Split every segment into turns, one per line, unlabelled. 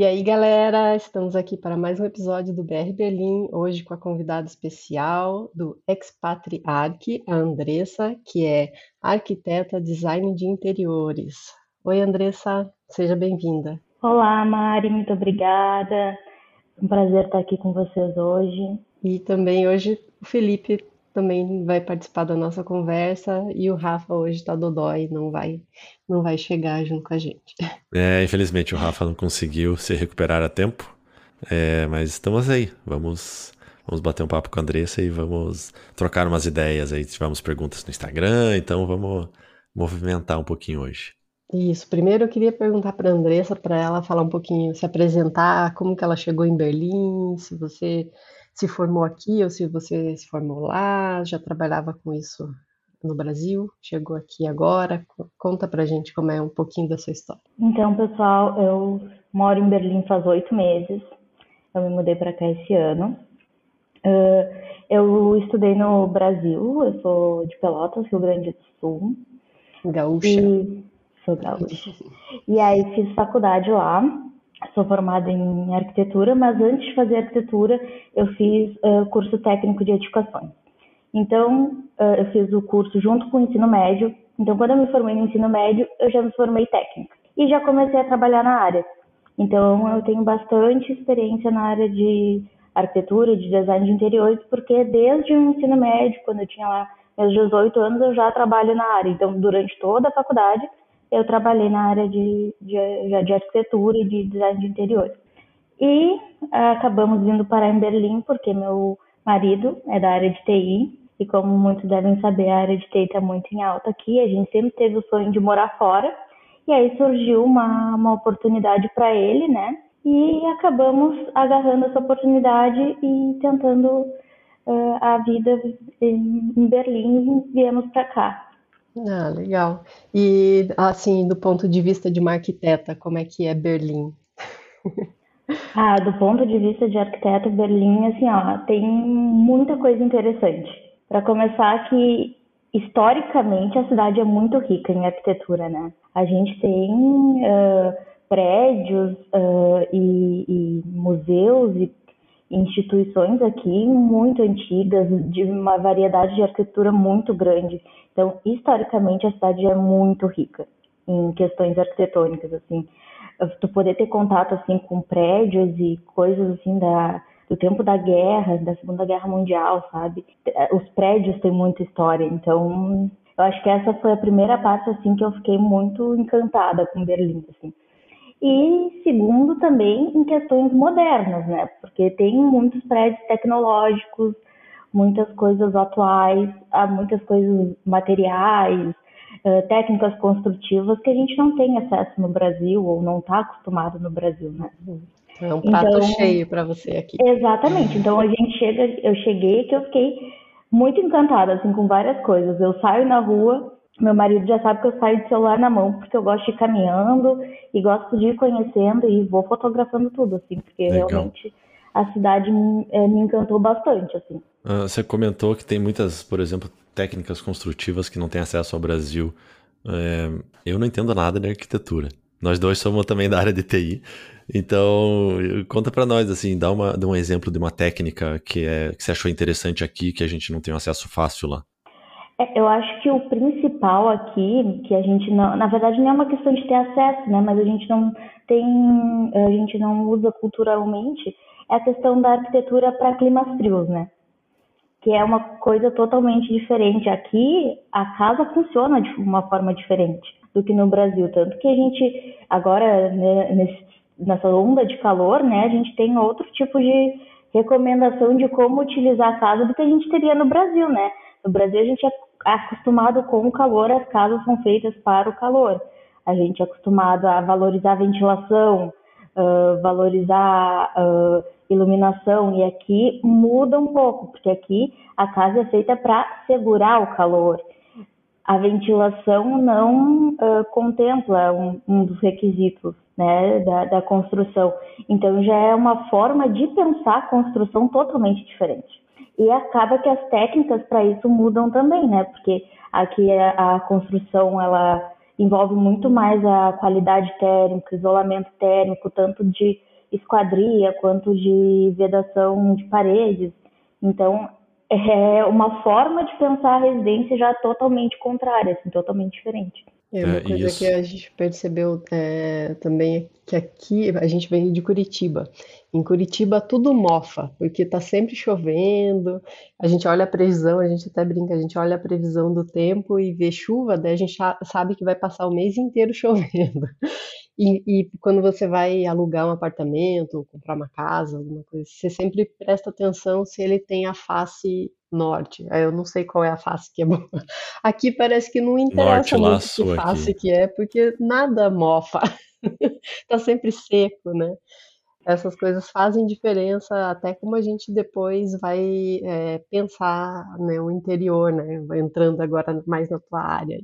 E aí, galera, estamos aqui para mais um episódio do BR Berlim, hoje com a convidada especial do Expatriarch, a Andressa, que é arquiteta design de interiores. Oi, Andressa, seja bem-vinda.
Olá, Mari, muito obrigada. É um prazer estar aqui com vocês hoje.
E também hoje o Felipe também vai participar da nossa conversa e o Rafa hoje está dodói, não vai, não vai chegar junto com a gente.
É, infelizmente o Rafa não conseguiu se recuperar a tempo, é, mas estamos aí, vamos, vamos bater um papo com a Andressa e vamos trocar umas ideias aí, tivemos perguntas no Instagram, então vamos movimentar um pouquinho hoje.
Isso, primeiro eu queria perguntar para a Andressa, para ela falar um pouquinho, se apresentar, como que ela chegou em Berlim, se você se formou aqui ou se você se formou lá, já trabalhava com isso no Brasil, chegou aqui agora. Conta pra gente como é um pouquinho da sua história.
Então, pessoal, eu moro em Berlim faz oito meses. Eu me mudei para cá esse ano. Eu estudei no Brasil, eu sou de Pelotas, Rio Grande do Sul.
Gaúcha.
E sou gaúcha. e aí fiz faculdade lá sou formada em arquitetura, mas antes de fazer arquitetura, eu fiz uh, curso técnico de edificações. Então, uh, eu fiz o curso junto com o ensino médio. Então, quando eu me formei no ensino médio, eu já me formei técnica e já comecei a trabalhar na área. Então, eu tenho bastante experiência na área de arquitetura, de design de interiores, porque desde o ensino médio, quando eu tinha lá meus 18 anos, eu já trabalho na área. Então, durante toda a faculdade, eu trabalhei na área de, de, de arquitetura e de design de interiores. E ah, acabamos vindo parar em Berlim porque meu marido é da área de TI e como muitos devem saber, a área de TI está muito em alta aqui. A gente sempre teve o sonho de morar fora e aí surgiu uma, uma oportunidade para ele, né? E acabamos agarrando essa oportunidade e tentando uh, a vida em Berlim e viemos para cá.
Ah, legal. E assim, do ponto de vista de uma arquiteta, como é que é Berlim?
Ah, do ponto de vista de arquiteta, Berlim, assim, ó, tem muita coisa interessante. Para começar, que historicamente a cidade é muito rica em arquitetura, né? A gente tem uh, prédios uh, e, e, museus e instituições aqui muito antigas, de uma variedade de arquitetura muito grande. Então, historicamente, a cidade é muito rica em questões arquitetônicas, assim. Tu poder ter contato, assim, com prédios e coisas, assim, da, do tempo da guerra, da Segunda Guerra Mundial, sabe? Os prédios têm muita história, então... Eu acho que essa foi a primeira parte, assim, que eu fiquei muito encantada com Berlim, assim. E segundo, também em questões modernas, né? Porque tem muitos prédios tecnológicos, muitas coisas atuais, há muitas coisas materiais, uh, técnicas construtivas que a gente não tem acesso no Brasil ou não está acostumado no Brasil, né?
É um prato então, cheio para você aqui.
Exatamente. Então a gente chega, eu cheguei que eu fiquei muito encantada assim com várias coisas. Eu saio na rua, meu marido já sabe que eu saio de celular na mão porque eu gosto de ir caminhando e gosto de ir conhecendo e vou fotografando tudo assim, porque Legal. realmente a cidade me, é, me encantou bastante assim.
Ah, você comentou que tem muitas, por exemplo, técnicas construtivas que não têm acesso ao Brasil. É, eu não entendo nada de arquitetura. Nós dois somos também da área de TI. Então, conta para nós, assim, dá, uma, dá um exemplo de uma técnica que, é, que você achou interessante aqui, que a gente não tem acesso fácil lá.
É, eu acho que o principal aqui, que a gente não, na verdade não é uma questão de ter acesso, né, mas a gente não tem, a gente não usa culturalmente, é a questão da arquitetura para climas frios, né? que é uma coisa totalmente diferente. Aqui a casa funciona de uma forma diferente do que no Brasil, tanto que a gente agora né, nesse, nessa onda de calor, né, a gente tem outro tipo de recomendação de como utilizar a casa do que a gente teria no Brasil, né? No Brasil a gente é acostumado com o calor, as casas são feitas para o calor. A gente é acostumado a valorizar a ventilação, uh, valorizar uh, iluminação e aqui muda um pouco, porque aqui a casa é feita para segurar o calor. A ventilação não uh, contempla um, um, dos requisitos né, da, da construção. Então já é uma forma de pensar a construção totalmente diferente. E acaba que as técnicas para isso mudam também, né? Porque aqui a, a construção ela envolve muito mais a qualidade térmica, isolamento térmico, tanto de esquadria quanto de vedação de paredes. Então, é uma forma de pensar a residência já totalmente contrária, assim, totalmente diferente.
É uma
É,
coisa
isso.
que a gente percebeu é, também que aqui a gente vem de Curitiba. Em Curitiba tudo mofa, porque tá sempre chovendo. A gente olha a previsão, a gente até brinca, a gente olha a previsão do tempo e vê chuva, daí a gente sabe que vai passar o mês inteiro chovendo. E, e quando você vai alugar um apartamento, comprar uma casa, alguma coisa, você sempre presta atenção se ele tem a face norte. Eu não sei qual é a face que é boa. Aqui parece que não
Norte
interessa
lá,
muito que face
aqui.
que é, porque nada mofa. Tá sempre seco, né? Essas coisas fazem diferença até como a gente depois vai é, pensar, né, o interior, né? Entrando agora mais na tua área.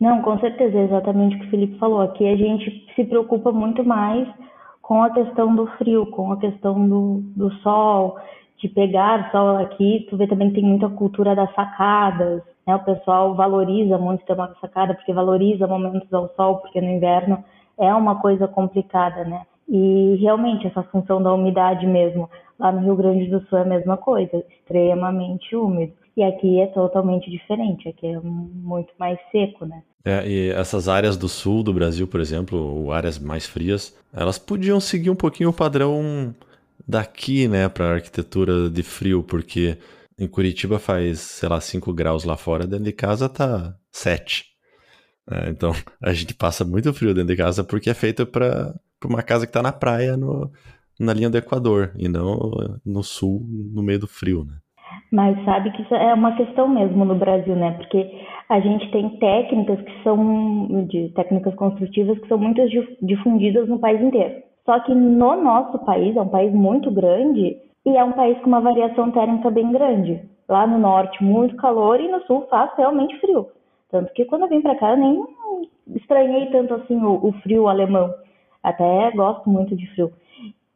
Não, com certeza, é exatamente o que o Felipe falou. Aqui a gente se preocupa muito mais com a questão do frio, com a questão do, do sol, de pegar sol aqui. Tu vê também que tem muita cultura das sacadas, né? O pessoal valoriza muito ter uma sacada, porque valoriza momentos ao sol, porque no inverno é uma coisa complicada, né? E realmente essa função da umidade mesmo, lá no Rio Grande do Sul é a mesma coisa, extremamente úmido. E aqui é totalmente diferente, aqui é muito mais seco, né?
É, e essas áreas do sul do Brasil, por exemplo, ou áreas mais frias, elas podiam seguir um pouquinho o padrão daqui, né, para arquitetura de frio, porque em Curitiba faz, sei lá, 5 graus lá fora, dentro de casa tá 7. É, então a gente passa muito frio dentro de casa porque é feito para uma casa que tá na praia, no, na linha do Equador, e não no sul, no meio do frio, né?
Mas sabe que isso é uma questão mesmo no Brasil, né? Porque a gente tem técnicas que são de técnicas construtivas que são muito difundidas no país inteiro. Só que no nosso país, é um país muito grande e é um país com uma variação térmica bem grande. Lá no norte, muito calor e no sul faz realmente frio. Tanto que quando eu vim para cá, eu nem estranhei tanto assim o, o frio alemão. Até gosto muito de frio.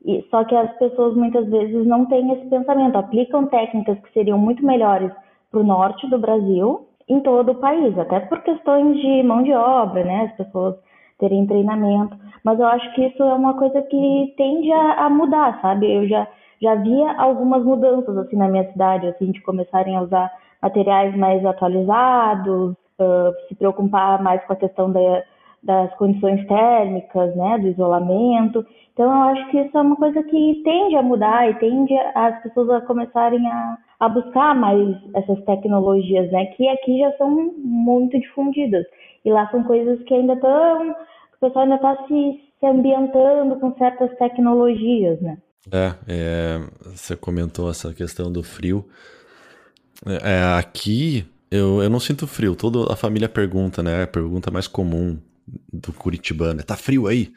E, só que as pessoas muitas vezes não têm esse pensamento, aplicam técnicas que seriam muito melhores para o norte do Brasil em todo o país, até por questões de mão de obra, né? As pessoas terem treinamento. Mas eu acho que isso é uma coisa que tende a, a mudar, sabe? Eu já, já via algumas mudanças assim na minha cidade, assim, de começarem a usar materiais mais atualizados, uh, se preocupar mais com a questão da, das condições térmicas, né, do isolamento. Então, eu acho que isso é uma coisa que tende a mudar e tende as pessoas a começarem a, a buscar mais essas tecnologias, né, que aqui já são muito difundidas. E lá são coisas que ainda estão, o pessoal ainda está se, se ambientando com certas tecnologias, né.
É, é, você comentou essa questão do frio. É, aqui eu, eu não sinto frio. Toda a família pergunta, né? A pergunta mais comum do curitibano tá frio aí?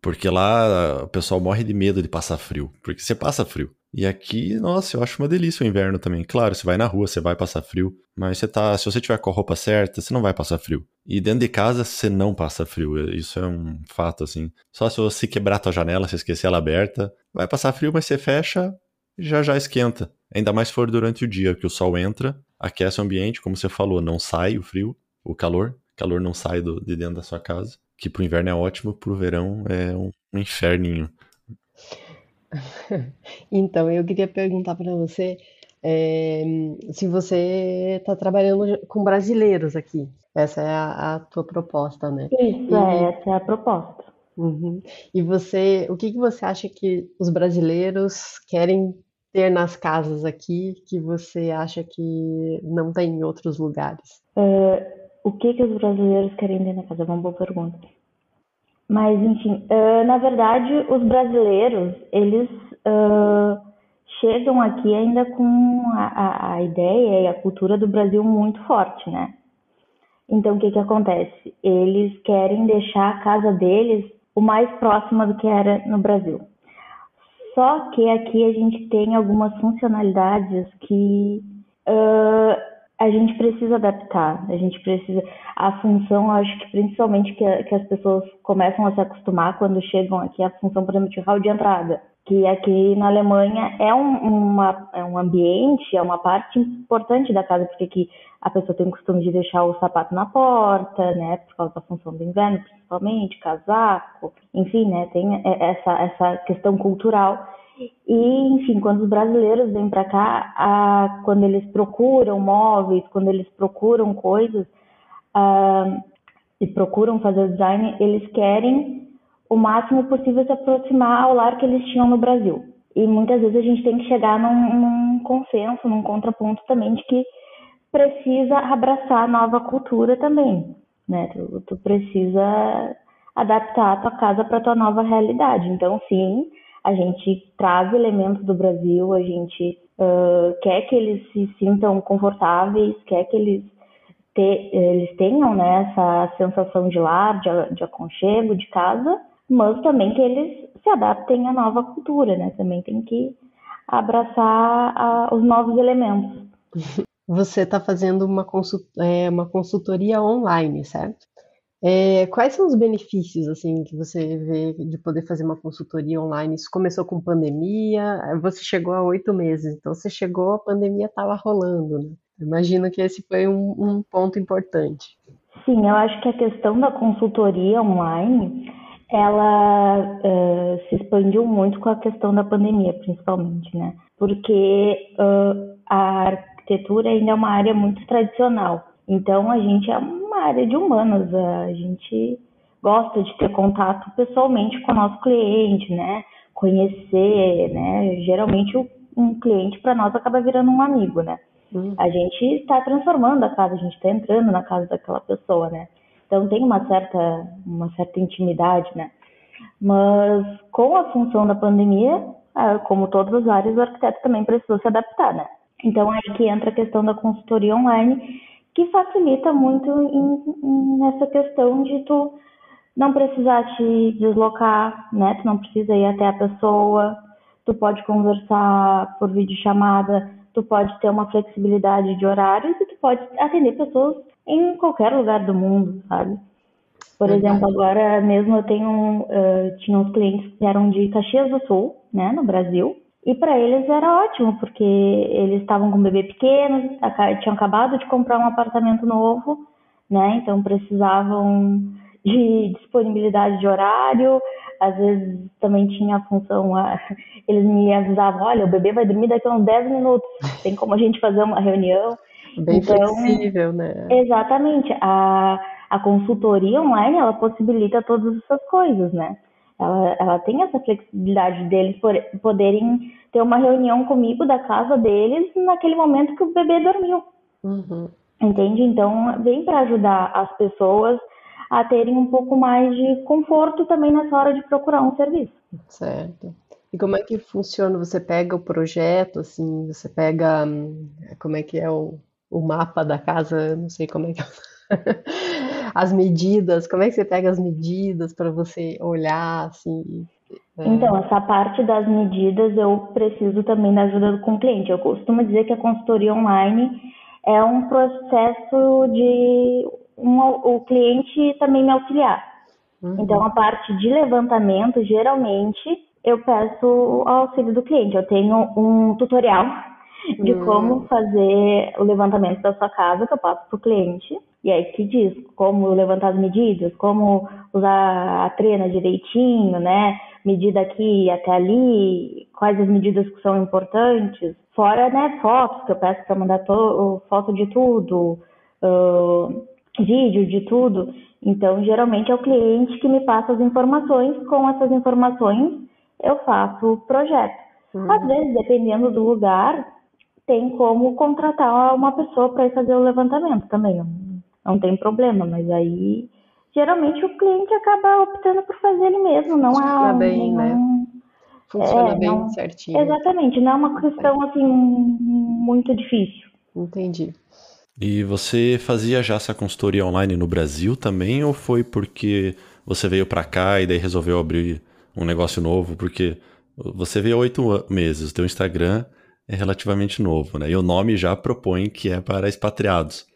Porque lá o pessoal morre de medo de passar frio. Porque você passa frio. E aqui, nossa, eu acho uma delícia o inverno também. Claro, você vai na rua, você vai passar frio, mas você tá, se você tiver com a roupa certa, você não vai passar frio. E dentro de casa você não passa frio, isso é um fato assim. Só se você quebrar a tua janela, se esquecer ela aberta, vai passar frio, mas você fecha já já esquenta. Ainda mais se for durante o dia, que o sol entra, aquece o ambiente, como você falou, não sai o frio, o calor, calor não sai do, de dentro da sua casa, que pro inverno é ótimo, pro verão é um, um inferninho.
Então, eu queria perguntar para você é, se você está trabalhando com brasileiros aqui. Essa é a, a tua proposta, né?
Isso,
E,
é, essa é a proposta.
uhum. E você, o que que você acha que os brasileiros querem ter nas casas aqui que você acha que não tem em outros lugares?
Uh, o que que os brasileiros querem ter na casa? É uma boa pergunta. Mas, enfim, uh, na verdade, os brasileiros, eles uh, chegam aqui ainda com a, a, a, ideia e a cultura do Brasil muito forte, né? Então, o que que acontece? Eles querem deixar a casa deles o mais próxima do que era no Brasil. Só que aqui a gente tem algumas funcionalidades que uh, a gente precisa adaptar, a gente precisa. A função, acho que principalmente que, que as pessoas começam a se acostumar quando chegam aqui, a função, por exemplo, de hall de entrada, que aqui na Alemanha é um, uma, é um ambiente, é uma parte importante da casa, porque aqui a pessoa tem o costume de deixar o sapato na porta, né, por causa da função do inverno, principalmente, casaco, enfim, né, tem essa, essa questão cultural. E, enfim, quando os brasileiros vêm para cá, quando eles procuram móveis, quando eles procuram coisas a, e procuram fazer design, eles querem o máximo possível se aproximar ao lar que eles tinham no Brasil. E muitas vezes a gente tem que chegar num, num consenso, num contraponto também de que precisa abraçar a nova cultura também, né? Tu, tu precisa adaptar a tua casa para tua nova realidade. Então, sim, a gente traz elementos do Brasil, a gente uh, quer que eles se sintam confortáveis, quer que eles, te, eles tenham né, essa sensação de lar, de, de aconchego, de casa, mas também que eles se adaptem à nova cultura, né? Também tem que abraçar a, os novos elementos.
Você está fazendo uma, consult, é, uma consultoria online, certo? É, quais são os benefícios assim que você vê de poder fazer uma consultoria online? Isso começou com pandemia, você chegou a oito meses, então você chegou, a pandemia estava rolando, né? Imagino que esse foi um, um, ponto importante.
Sim, eu acho que a questão da consultoria online, ela uh, se expandiu muito com a questão da pandemia, principalmente, né? Porque uh, a arquitetura ainda é uma área muito tradicional. Então a gente é uma área de humanas, a gente gosta de ter contato pessoalmente com o nosso cliente, né? Conhecer, né? Geralmente um cliente para nós acaba virando um amigo, né? Uhum. A gente está transformando a casa, a gente está entrando na casa daquela pessoa, né? Então tem uma certa, uma certa intimidade, né? Mas com a função da pandemia, ah, como todas as áreas, o arquiteto também precisou se adaptar, né? Então, aí que entra a questão da consultoria online, que facilita muito em, em, nessa questão de tu não precisar te deslocar, né? Tu não precisa ir até a pessoa, tu pode conversar por videochamada, tu pode ter uma flexibilidade de horários e tu pode atender pessoas em qualquer lugar do mundo, sabe? Por exemplo, agora mesmo eu tenho, uh, tinha uns clientes que eram de Caxias do Sul, né, no Brasil, e para eles era ótimo, porque eles estavam com um bebê pequeno, tinham acabado de comprar um apartamento novo, né? Então precisavam de disponibilidade de horário. Às vezes também tinha a função, eles me avisavam, olha, o bebê vai dormir daqui a uns 10 minutos, tem como a gente fazer uma reunião.
Bem então, flexível, né?
Exatamente. A, a consultoria online, ela possibilita todas essas coisas, né? Ela, ela tem essa flexibilidade deles por, poderem ter uma reunião comigo da casa deles naquele momento que o bebê dormiu. Uhum. Entende? Então, vem para ajudar as pessoas a terem um pouco mais de conforto também nessa hora de procurar um serviço.
Certo. E como é que funciona? Você pega o projeto, assim, você pega, hum, como é que é o, o mapa da casa, não sei como é que é. As medidas, como é que você pega as medidas para você olhar assim?
É... Então, essa parte das medidas eu preciso também da ajuda com o cliente. Eu costumo dizer que a consultoria online é um processo de um, o cliente também me auxiliar. Uhum. Então, a parte de levantamento, geralmente, eu peço o auxílio do cliente. Eu tenho um tutorial de uhum. como fazer o levantamento da sua casa que eu passo para o cliente. E aí que diz como levantar as medidas, como usar a trena direitinho, né? Medida aqui até ali, quais as medidas que são importantes. Fora, né, fotos, que eu peço para mandar foto de tudo, uh, vídeo de tudo. Então, geralmente é o cliente que me passa as informações. Com essas informações, eu faço o projeto. Uhum. Às vezes, dependendo do lugar, tem como contratar uma pessoa para ir fazer o levantamento também não tem problema, mas aí geralmente o cliente acaba optando por fazer ele mesmo, não
Funciona é bem, né? Funciona é, bem não, certinho.
Exatamente, não é uma questão assim muito difícil.
Entendi.
E você fazia já essa consultoria online no Brasil também ou foi porque você veio para cá e daí resolveu abrir um negócio novo? Porque você veio há oito meses, o teu Instagram é relativamente novo, né? E o nome já propõe que é para expatriados.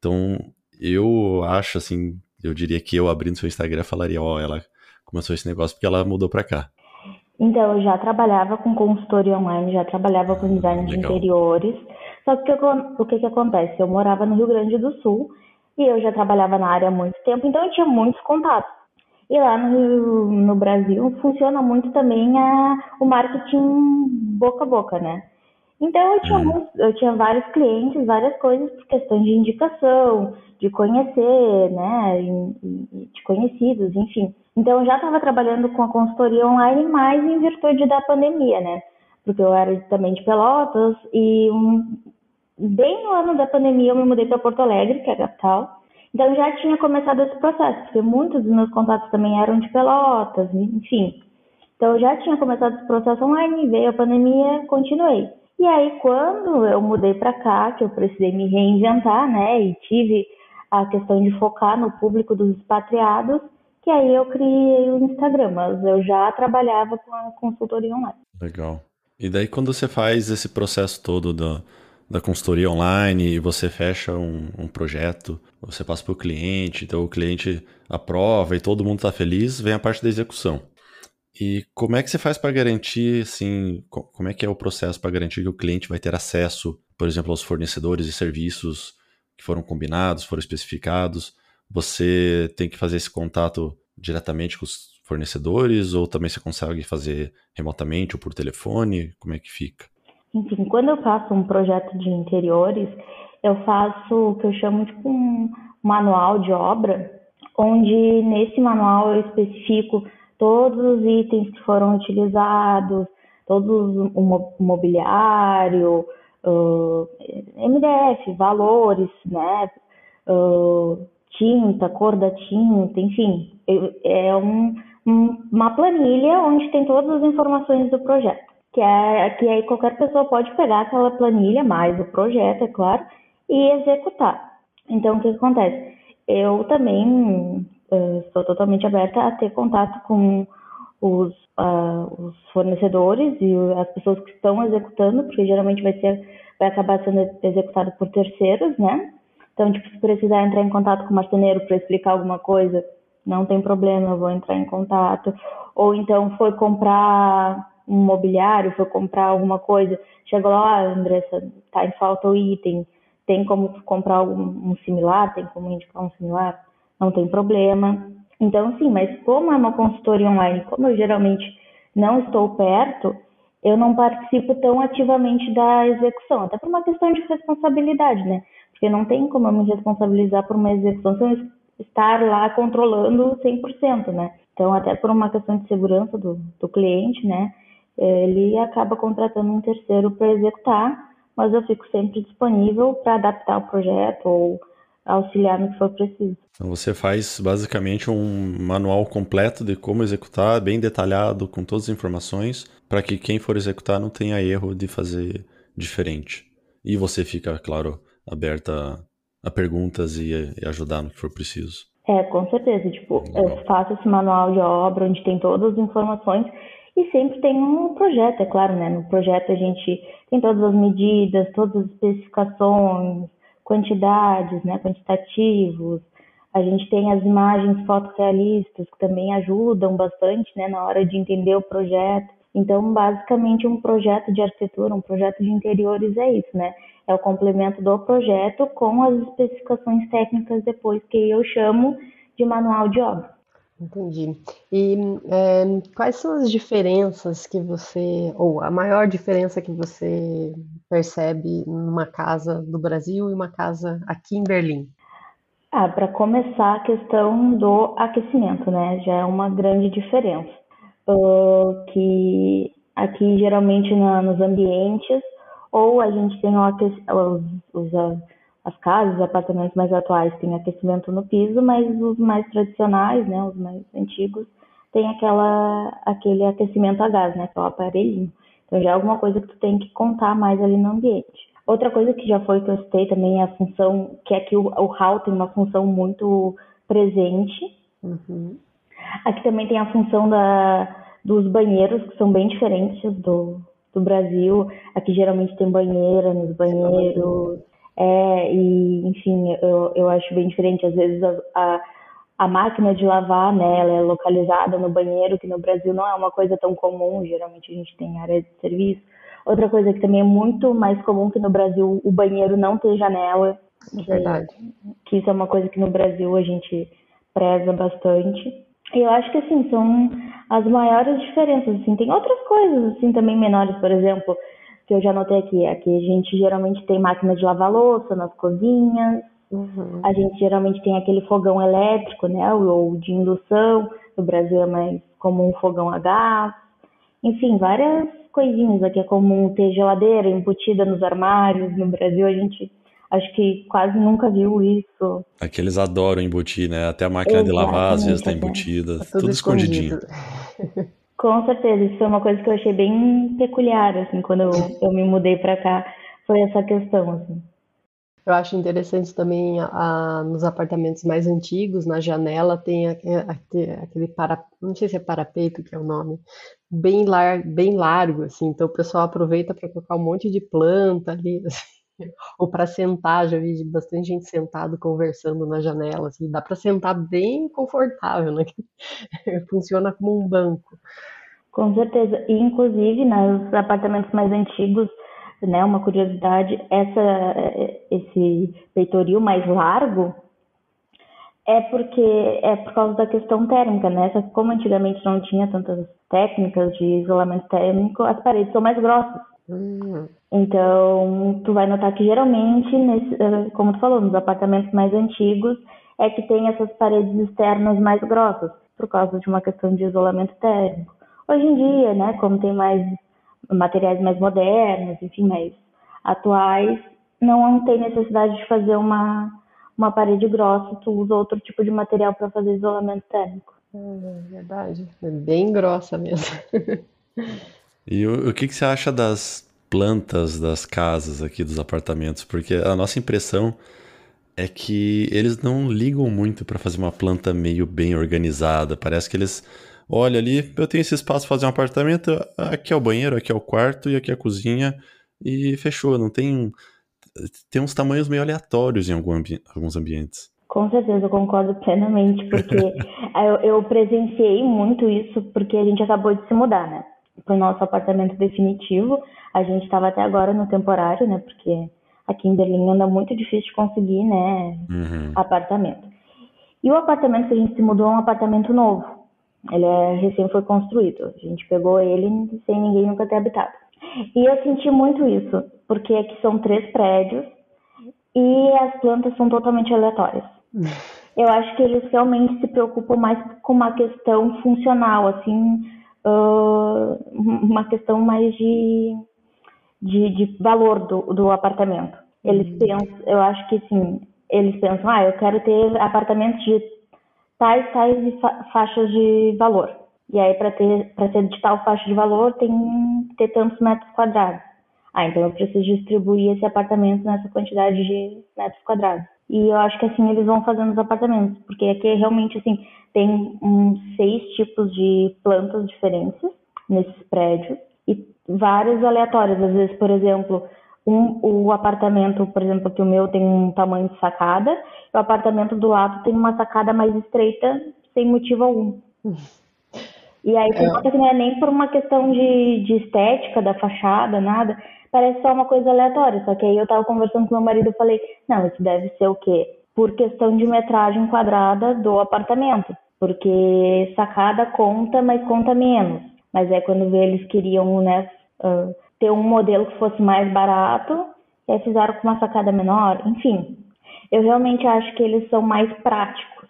Então, eu acho assim, eu diria que eu abrindo seu Instagram falaria, ó, oh, ela começou esse negócio porque ela mudou para cá.
Então, eu já trabalhava com consultoria online, já trabalhava com design de interiores. Só que o que, que acontece? Eu morava no Rio Grande do Sul e eu já trabalhava na área há muito tempo, então eu tinha muitos contatos. E lá no, no Brasil funciona muito também a, o marketing boca a boca, né? Então eu tinha, uhum. eu tinha vários clientes, várias coisas por questão de indicação, de conhecer, né, de conhecidos, enfim. Então eu já estava trabalhando com a consultoria online, mais em virtude da pandemia, né? Porque eu era também de Pelotas e um, bem no ano da pandemia eu me mudei para Porto Alegre, que é a capital. Então já tinha começado esse processo, porque muitos dos meus contatos também eram de Pelotas, enfim. Então eu já tinha começado esse processo online, veio a pandemia, continuei. E aí, quando eu mudei para cá, que eu precisei me reinventar, né, e tive a questão de focar no público dos expatriados, que aí eu criei o Instagram, mas eu já trabalhava com a consultoria online.
Legal. E daí, quando você faz esse processo todo da, da consultoria online e você fecha um, um projeto, você passa para o cliente, então o cliente aprova e todo mundo está feliz, vem a parte da execução. E como é que você faz para garantir, assim, como é que é o processo para garantir que o cliente vai ter acesso, por exemplo, aos fornecedores e serviços que foram combinados, foram especificados? Você tem que fazer esse contato diretamente com os fornecedores ou também você consegue fazer remotamente ou por telefone? Como é que fica?
Enfim, quando eu faço um projeto de interiores, eu faço o que eu chamo de um manual de obra, onde nesse manual eu especifico todos os itens que foram utilizados, todo o mobiliário, uh, MDF, valores, né, uh, tinta, cor da tinta, enfim, é um, um, uma planilha onde tem todas as informações do projeto, que é que aí qualquer pessoa pode pegar aquela planilha mais o projeto, é claro, e executar. Então o que acontece? Eu também estou totalmente aberta a ter contato com os, uh, os, fornecedores e as pessoas que estão executando, porque geralmente vai ser vai acabar sendo executado por terceiros, né? Então, tipo, se precisar entrar em contato com o marceneiro para explicar alguma coisa, não tem problema, eu vou entrar em contato. Ou então foi comprar um mobiliário, foi comprar alguma coisa, chegou lá, ah, Andressa, tá em falta o item, tem como comprar um, um similar, tem como indicar um similar? Não tem problema. Então, sim, mas como é uma consultoria online, como eu geralmente não estou perto, eu não participo tão ativamente da execução, até por uma questão de responsabilidade, né? Porque não tem como eu me responsabilizar por uma execução se eu estar lá controlando 100%, né? Então, até por uma questão de segurança do, do cliente, né? Ele acaba contratando um terceiro para executar, mas eu fico sempre disponível para adaptar o projeto ou auxiliar no que for preciso.
Então você faz basicamente um manual completo de como executar, bem detalhado, com todas as informações, para que quem for executar não tenha erro de fazer diferente. E você fica, claro, aberta a perguntas e, e ajudar no que for preciso.
É, com certeza. Tipo, Legal. eu faço esse manual de obra onde tem todas as informações e sempre tem um projeto, é claro, né? No projeto a gente tem todas as medidas, todas as especificações, quantidades, né, quantitativos. A gente tem as imagens fotorrealistas que também ajudam bastante, né, na hora de entender o projeto. Então, basicamente, um projeto de arquitetura, um projeto de interiores é isso, né? É o complemento do projeto com as especificações técnicas depois, que eu chamo de manual de obra.
Entendi. E é, quais são as diferenças que você, ou a maior diferença que você percebe numa casa do Brasil e uma casa aqui em Berlim?
Ah, para começar, a questão do aquecimento, né? Já é uma grande diferença. Uh, que aqui, geralmente, na, nos ambientes, ou a gente tem o os, os, as casas, os apartamentos mais atuais têm aquecimento no piso, mas os mais tradicionais, né, os mais antigos, tem aquela, aquele aquecimento a gás, né, que é o aparelhinho. Então já é alguma coisa que tu tem que contar mais ali no ambiente. Outra coisa que já foi que eu citei também é a função, que é que o, o hall tem uma função muito presente. Uhum. Aqui também tem a função da, dos banheiros, que são bem diferentes do, do Brasil. Aqui geralmente tem banheira nos banheiros. É, e, enfim, eu, eu acho bem diferente. Às vezes a, a, a máquina de lavar, né, ela é localizada no banheiro, que no Brasil não é uma coisa tão comum, geralmente a gente tem área de serviço. Outra coisa que também é muito mais comum que no Brasil, o banheiro não ter janela.
É verdade.
Que isso é uma coisa que no Brasil a gente preza bastante. E eu acho que assim, são as maiores diferenças, assim. Tem outras coisas assim também menores, por exemplo, que eu já notei aqui, aqui a gente geralmente tem máquina de lavar louça nas cozinhas, uhum. a gente geralmente tem aquele fogão elétrico, né, ou de indução, no Brasil é mais comum fogão a gás, enfim, várias coisinhas aqui é comum ter geladeira embutida nos armários, no Brasil a gente acho que quase nunca viu isso.
Aqui eles adoram embutir, né, até a máquina Exatamente, de lavar às vezes está embutida, tá tudo, tudo escondidinho.
Com certeza, isso foi uma coisa que eu achei bem peculiar, assim, quando eu, eu me mudei para cá, foi essa questão, assim.
Eu acho interessante também a, a, nos apartamentos mais antigos, na janela tem aquele, aquele para, não sei se é parapeito que é o nome, bem, lar, bem largo, assim, então o pessoal aproveita para colocar um monte de planta ali, assim, ou para sentar, já vi bastante gente sentado conversando na janela, assim, dá para sentar bem confortável, né? Funciona como um banco.
Com certeza. E, inclusive, nos apartamentos mais antigos, né, uma curiosidade, essa, esse peitoril mais largo é porque é por causa da questão térmica, né? Como antigamente não tinha tantas técnicas de isolamento térmico, as paredes são mais grossas. Hum. Então, tu vai notar que geralmente, nesse, eh, como tu falou, nos apartamentos mais antigos, é que tem essas paredes externas mais grossas, por causa de uma questão de isolamento térmico. Hoje em dia, né, como tem mais materiais mais modernos, enfim, mais atuais, não tem necessidade de fazer uma, uma parede grossa, tu usa outro tipo de material para fazer isolamento térmico.
É verdade, é bem grossa mesmo.
e o, o que, que você acha das plantas das casas aqui, dos apartamentos? Porque a nossa impressão é que eles não ligam muito para fazer uma planta meio bem organizada. Parece que eles olha ali, eu tenho esse espaço para fazer um apartamento, aqui é o banheiro, aqui é o quarto e aqui é a cozinha e fechou, não tem tem uns tamanhos meio aleatórios em ambi alguns ambientes.
Com certeza, eu concordo plenamente, porque eu, eu, presenciei muito isso, porque a gente acabou de se mudar, né? Para o nosso apartamento definitivo. A gente estava até agora no temporário, né? Porque aqui em Berlim anda muito difícil de conseguir, né? Uhum. Apartamento. E o apartamento que a gente se mudou é um apartamento novo. Ele é, recém foi construído. A gente pegou ele sem ninguém nunca ter habitado. E eu senti muito isso, porque aqui são três prédios e as plantas são totalmente aleatórias. Eu acho que eles realmente se preocupam mais com uma questão funcional, assim, uh, uma questão mais de, de, de valor do, do apartamento. Eles uhum. pensam, eu acho que sim, eles pensam, ah, eu quero ter apartamentos de tais, tais faixas de valor. E aí, para ter, ter de tal faixa de valor, tem que ter tantos metros quadrados. Ah, então eu preciso distribuir esse apartamento nessa quantidade de metros quadrados. E eu acho que assim eles vão fazendo os apartamentos, porque aqui realmente assim tem seis tipos de plantas diferentes nesses prédios e vários aleatórios. Às vezes, por exemplo, um, o apartamento, por exemplo, que o meu tem um tamanho de sacada, o apartamento do lado tem uma sacada mais estreita, sem motivo algum. E aí você é. que não é nem por uma questão de, de estética da fachada, nada. Parece só uma coisa aleatória. Só que aí eu tava conversando com meu marido e falei, não, isso deve ser o quê? Por questão de metragem quadrada do apartamento. Porque sacada conta, mas conta menos. Mas é quando eles queriam, né, uh, ter um modelo que fosse mais barato, e aí fizeram com uma sacada menor, enfim. Eu realmente acho que eles são mais práticos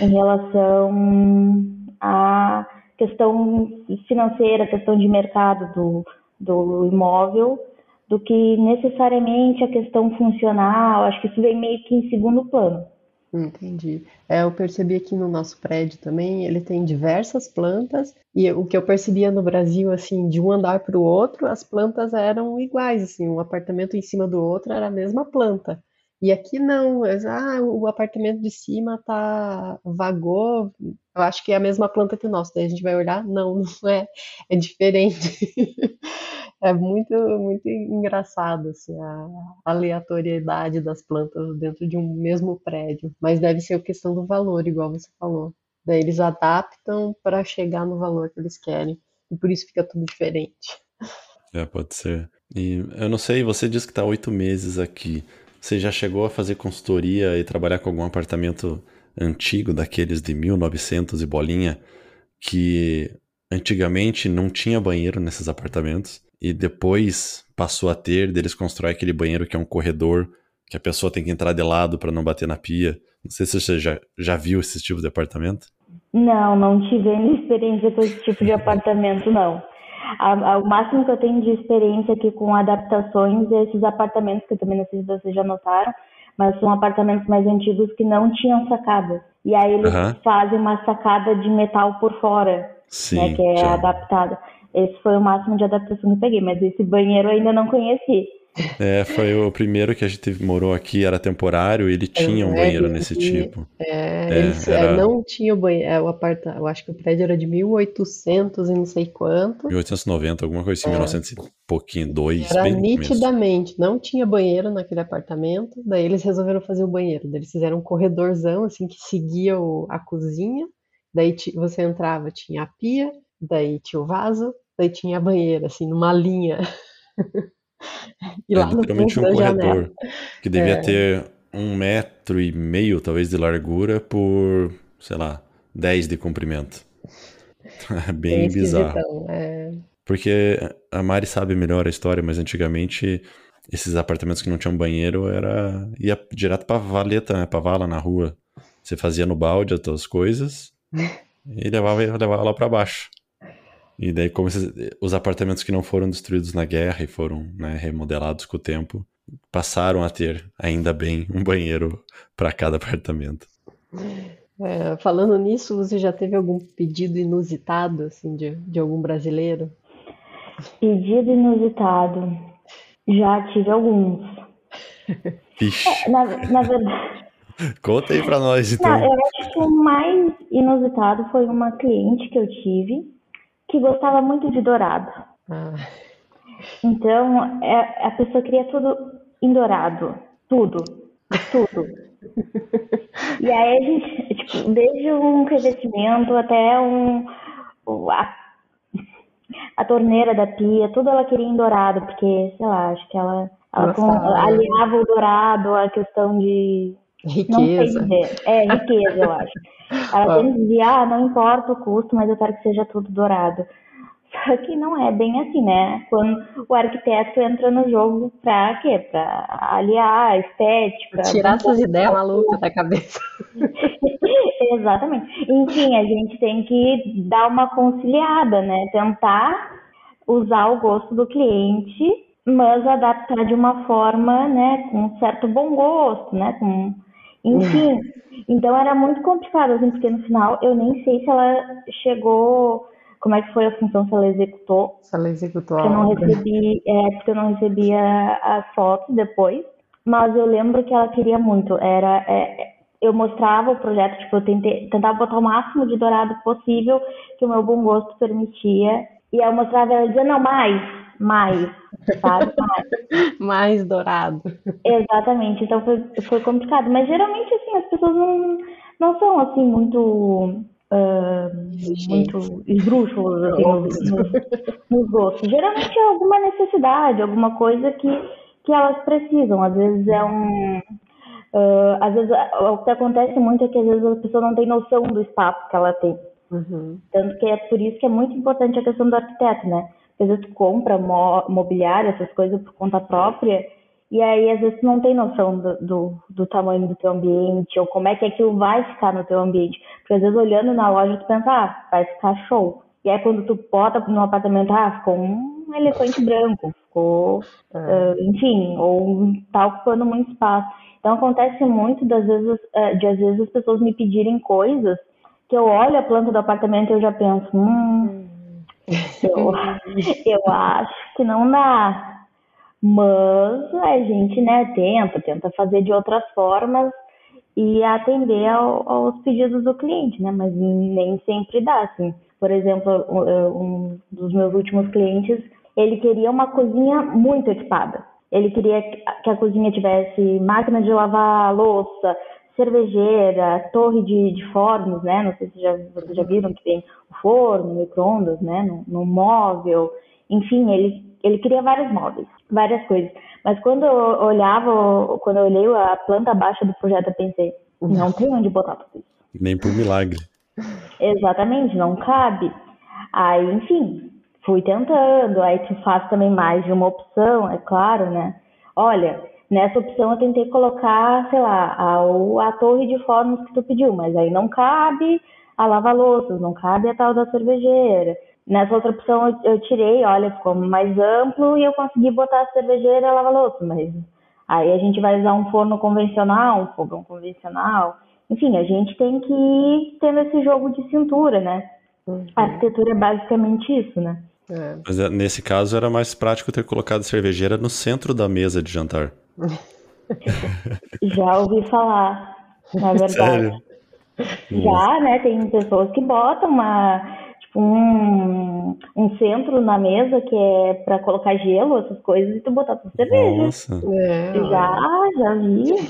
em relação à questão financeira, questão de mercado do, do imóvel, do que necessariamente a questão funcional. Acho que isso vem meio que em segundo plano.
Entendi. É, eu percebi aqui no nosso prédio também, ele tem diversas plantas, e o que eu percebia no Brasil, assim, de um andar para o outro, as plantas eram iguais, assim, um apartamento em cima do outro era a mesma planta. E aqui não, ah, o apartamento de cima tá vagou, eu acho que é a mesma planta que o nosso, daí a gente vai olhar, não, não é, é diferente. é muito, muito engraçado assim, a aleatoriedade das plantas dentro de um mesmo prédio. Mas deve ser a questão do valor, igual você falou. Daí eles adaptam para chegar no valor que eles querem. E por isso fica tudo diferente.
É, pode ser. E eu não sei, você disse que está oito meses aqui. Você já chegou a fazer consultoria e trabalhar com algum apartamento antigo, daqueles de 1900 e bolinha, que antigamente não tinha banheiro nesses apartamentos e depois passou a ter, deles constroem aquele banheiro que é um corredor que a pessoa tem que entrar de lado para não bater na pia. Não sei se você já, já viu esse tipo de apartamento.
Não, não tive experiência com esse tipo de apartamento, não. A, a, o máximo que eu tenho de experiência aqui com adaptações é esses apartamentos, que eu também não sei se vocês já notaram, mas são apartamentos mais antigos que não tinham sacada. E aí eles uhum. fazem uma sacada de metal por fora, né, Sim, né, que é já. adaptada. Esse foi o máximo de adaptação que eu peguei, mas esse banheiro eu ainda não conheci.
É, foi o primeiro que a gente morou aqui, era temporário, ele tinha um banheiro nesse tipo.
É, é ele era... não tinha o banheiro, é, o aparta, eu acho que o prédio era de 1800 e não sei quanto.
1890, alguma coisa assim, é. 1900 e pouquinho, dois,
era nitidamente, começo. não tinha banheiro naquele apartamento, daí eles resolveram fazer o banheiro, daí eles fizeram um corredorzão, assim, que seguia o, a cozinha, daí você entrava, tinha a pia, daí tinha o vaso, daí tinha a banheira, assim, numa linha.
E é lá literalmente um corredor que devia é. ter um metro e meio, talvez, de largura por, sei lá, 10 de comprimento. É bem bizarro. É... Porque a Mari sabe melhor a história, mas antigamente esses apartamentos que não tinham banheiro era ia direto pra valeta, né? Pra vala na rua. Você fazia no balde as tuas coisas e levava, levava lá para baixo. E daí, como esses, os apartamentos que não foram destruídos na guerra e foram né, remodelados com o tempo, passaram a ter, ainda bem, um banheiro para cada apartamento.
É, falando nisso, você já teve algum pedido inusitado assim de, de algum brasileiro?
Pedido inusitado. Já tive alguns.
Vixe.
É, na, na verdade.
Conta aí pra nós, então.
Não, eu acho que o mais inusitado foi uma cliente que eu tive que gostava muito de dourado. Ah. Então, é, a pessoa queria tudo em dourado. Tudo. Tudo. e aí a gente, tipo, desde um revestimento até um. A, a torneira da pia, tudo ela queria em dourado, porque, sei lá, acho que ela, ela com, aliava o dourado à questão de.
Riqueza.
É, riqueza, eu acho. Ela sempre dizia, ah, não importa o custo, mas eu quero que seja tudo dourado. Só que não é bem assim, né? Quando o arquiteto entra no jogo pra quê? Pra aliar a estética.
Tirar essas ideias malucas da cabeça.
Exatamente. Enfim, a gente tem que dar uma conciliada, né? Tentar usar o gosto do cliente, mas adaptar de uma forma, né, com um certo bom gosto, né? Com... Enfim, então era muito complicado, assim, porque no final eu nem sei se ela chegou como é que foi a função se ela executou.
Se ela executou
porque eu não recebi, é, porque eu não recebia as fotos depois, mas eu lembro que ela queria muito. Era, é, eu mostrava o projeto, tipo, eu tentei, tentava botar o máximo de dourado possível que o meu bom gosto permitia. E eu mostrava ela dizia, não, mais, mais, sabe?
Mais. mais dourado.
Exatamente, então foi, foi complicado. Mas geralmente, assim, as pessoas não, não são, assim, muito uh, muito esdrúxulos assim, nos, nos, nos gostos. Geralmente é alguma necessidade, alguma coisa que, que elas precisam. Às vezes é um. Uh, às vezes o que acontece muito é que às vezes a pessoa não tem noção do espaço que ela tem. Uhum. Tanto que é por isso que é muito importante a questão do arquiteto, né? Às vezes tu compra mobiliário, essas coisas por conta própria, e aí, às vezes, tu não tem noção do, do, do, tamanho do teu ambiente ou como é que aquilo vai ficar no teu ambiente. Porque, às vezes, olhando na loja, tu pensa, ah, vai ficar show. E aí, quando tu bota no apartamento, ah, ficou um elefante branco, ficou, uh, enfim, ou tá ocupando muito espaço. Então, acontece muito, das vezes, uh, de às vezes, as pessoas me pedirem coisas que eu olho a planta do apartamento e eu já penso, hum, eu, eu acho que não dá mas a gente, né, tenta, tenta fazer de outras formas e atender ao, aos pedidos do cliente, né? Mas nem sempre dá, assim. Por exemplo, um dos meus últimos clientes, ele queria uma cozinha muito equipada. Ele queria que a cozinha tivesse máquina de lavar louça, cervejeira, torre de, de fornos, né? Não sei se já, vocês já viram que tem o forno, micro-ondas, né? No, no, móvel. Enfim, ele, ele queria vários móveis, várias coisas. Mas quando eu olhava, quando eu olhei a planta baixa do projeto, eu pensei, não tem onde botar tudo isso.
Nem por milagre.
Exatamente, não cabe. Aí, enfim, fui tentando, aí tu faz também mais de uma opção, é claro, né? Olha, nessa opção eu tentei colocar, sei lá, a, a torre de fornos que tu pediu, mas aí não cabe a lava-louças, não cabe a tal da cervejeira. Nessa outra opção eu, eu, tirei, olha, ficou mais amplo e eu consegui botar a cervejeira e a lava-louça, mas aí a gente vai usar um forno convencional, um fogão convencional. Enfim, a gente tem que ir tendo esse jogo de cintura, né? Uhum. A arquitetura é basicamente isso, né?
É. Mas é, nesse caso era mais prático ter colocado a cervejeira no centro da mesa de jantar.
Já ouvi falar, na verdade. Sério? Já, né? Tem pessoas que botam uma, tipo, um, um centro na mesa que é para colocar gelo, essas coisas, e tu botar tua cerveja. Nossa. É, já, já vi.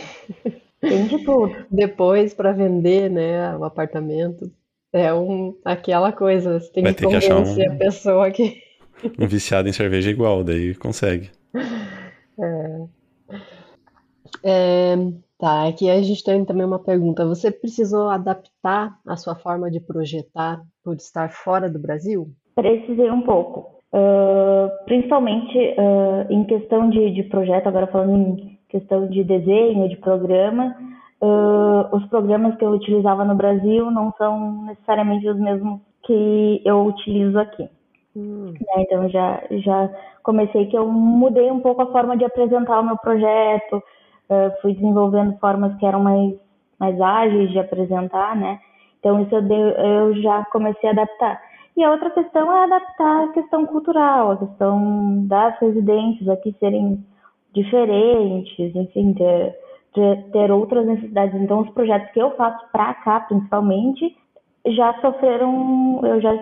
Tem de tudo.
Depois, para vender, né, o apartamento, é um, aquela coisa, você tem Vai que convencer que um, a pessoa que...
Um viciado em cerveja igual, daí consegue.
É. É, tá, aqui a gente tem também uma pergunta. Você precisou adaptar a sua forma de projetar por estar fora do Brasil?
Precisei um pouco. Uh, principalmente uh, em questão de, de projeto, agora falando em questão de desenho, de programa, uh, os programas que eu utilizava no Brasil não são necessariamente os mesmos que eu utilizo aqui. Hum. Né, então já, já comecei que eu mudei um pouco a forma de apresentar o meu projeto, fui desenvolvendo formas que eram mais, mais ágeis de apresentar, né? Então isso eu, dei, eu já comecei a adaptar. E a outra questão é adaptar a questão cultural, a questão das residências aqui serem diferentes, enfim, ter, ter, ter outras necessidades. Então os projetos que eu faço para cá, principalmente, já sofreram, eu já,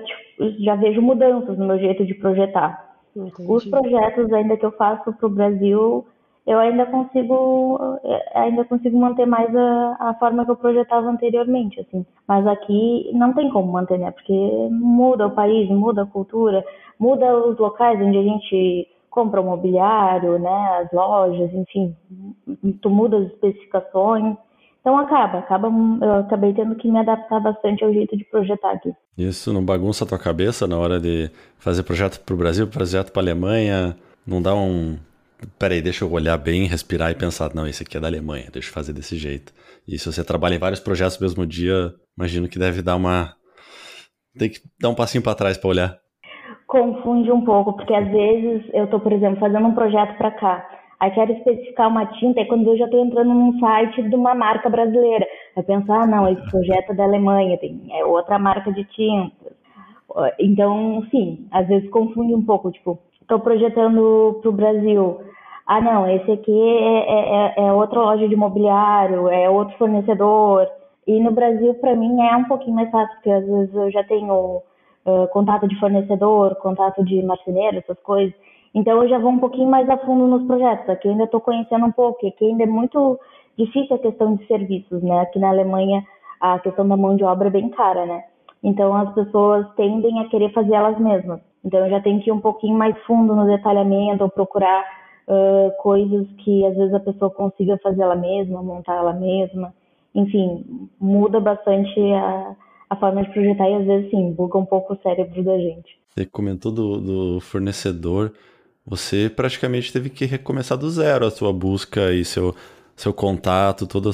já vejo mudanças no meu jeito de projetar. Entendi. Os projetos ainda que eu faço para o Brasil eu ainda consigo é, ainda consigo manter mais a, a forma que eu projetava anteriormente, assim. Mas aqui não tem como manter, né? Porque muda o país, muda a cultura, muda os locais onde a gente compra o mobiliário, né? As lojas, enfim, tu muda as especificações. Então acaba, acaba, eu acabei tendo que me adaptar bastante ao jeito de projetar aqui.
Isso não bagunça a tua cabeça na hora de fazer projeto para o Brasil, projeto para a Alemanha? Não dá um, peraí, deixa eu olhar bem, respirar e pensar, não, esse aqui é da Alemanha, deixa eu fazer desse jeito. E se você trabalha em vários projetos no mesmo dia, imagino que deve dar uma. Tem que dar um passinho para trás para olhar.
Confunde um pouco, porque às vezes eu tô, por exemplo, fazendo um projeto para cá. Aí quero especificar uma tinta, e quando eu já estou entrando num site de uma marca brasileira, aí penso, ah, não, esse projeto é da Alemanha, tem, é outra marca de tintas. Então, sim, às vezes confunde um pouco, tipo, estou projetando para o Brasil. Ah, não, esse aqui é, é, é, é outra loja de imobiliário, é outro fornecedor. E no Brasil, para mim, é um pouquinho mais fácil, porque às vezes eu já tenho uh, contato de fornecedor, contato de marceneiro, essas coisas. Então eu já vou um pouquinho mais a fundo nos projetos. Aqui ainda estou conhecendo um pouco, aqui ainda é muito difícil a questão de serviços, né? Aqui na Alemanha a questão da mão de obra é bem cara, né? Então as pessoas tendem a querer fazer elas mesmas. Então eu já tenho que ir um pouquinho mais fundo no detalhamento, ou procurar uh, coisas que às vezes a pessoa consiga fazer ela mesma, montar ela mesma. Enfim, muda bastante a, a forma de projetar e às vezes sim, buga um pouco o cérebro da gente.
Você comentou do, do fornecedor, você praticamente teve que recomeçar do zero a sua busca e seu, seu contato, toda a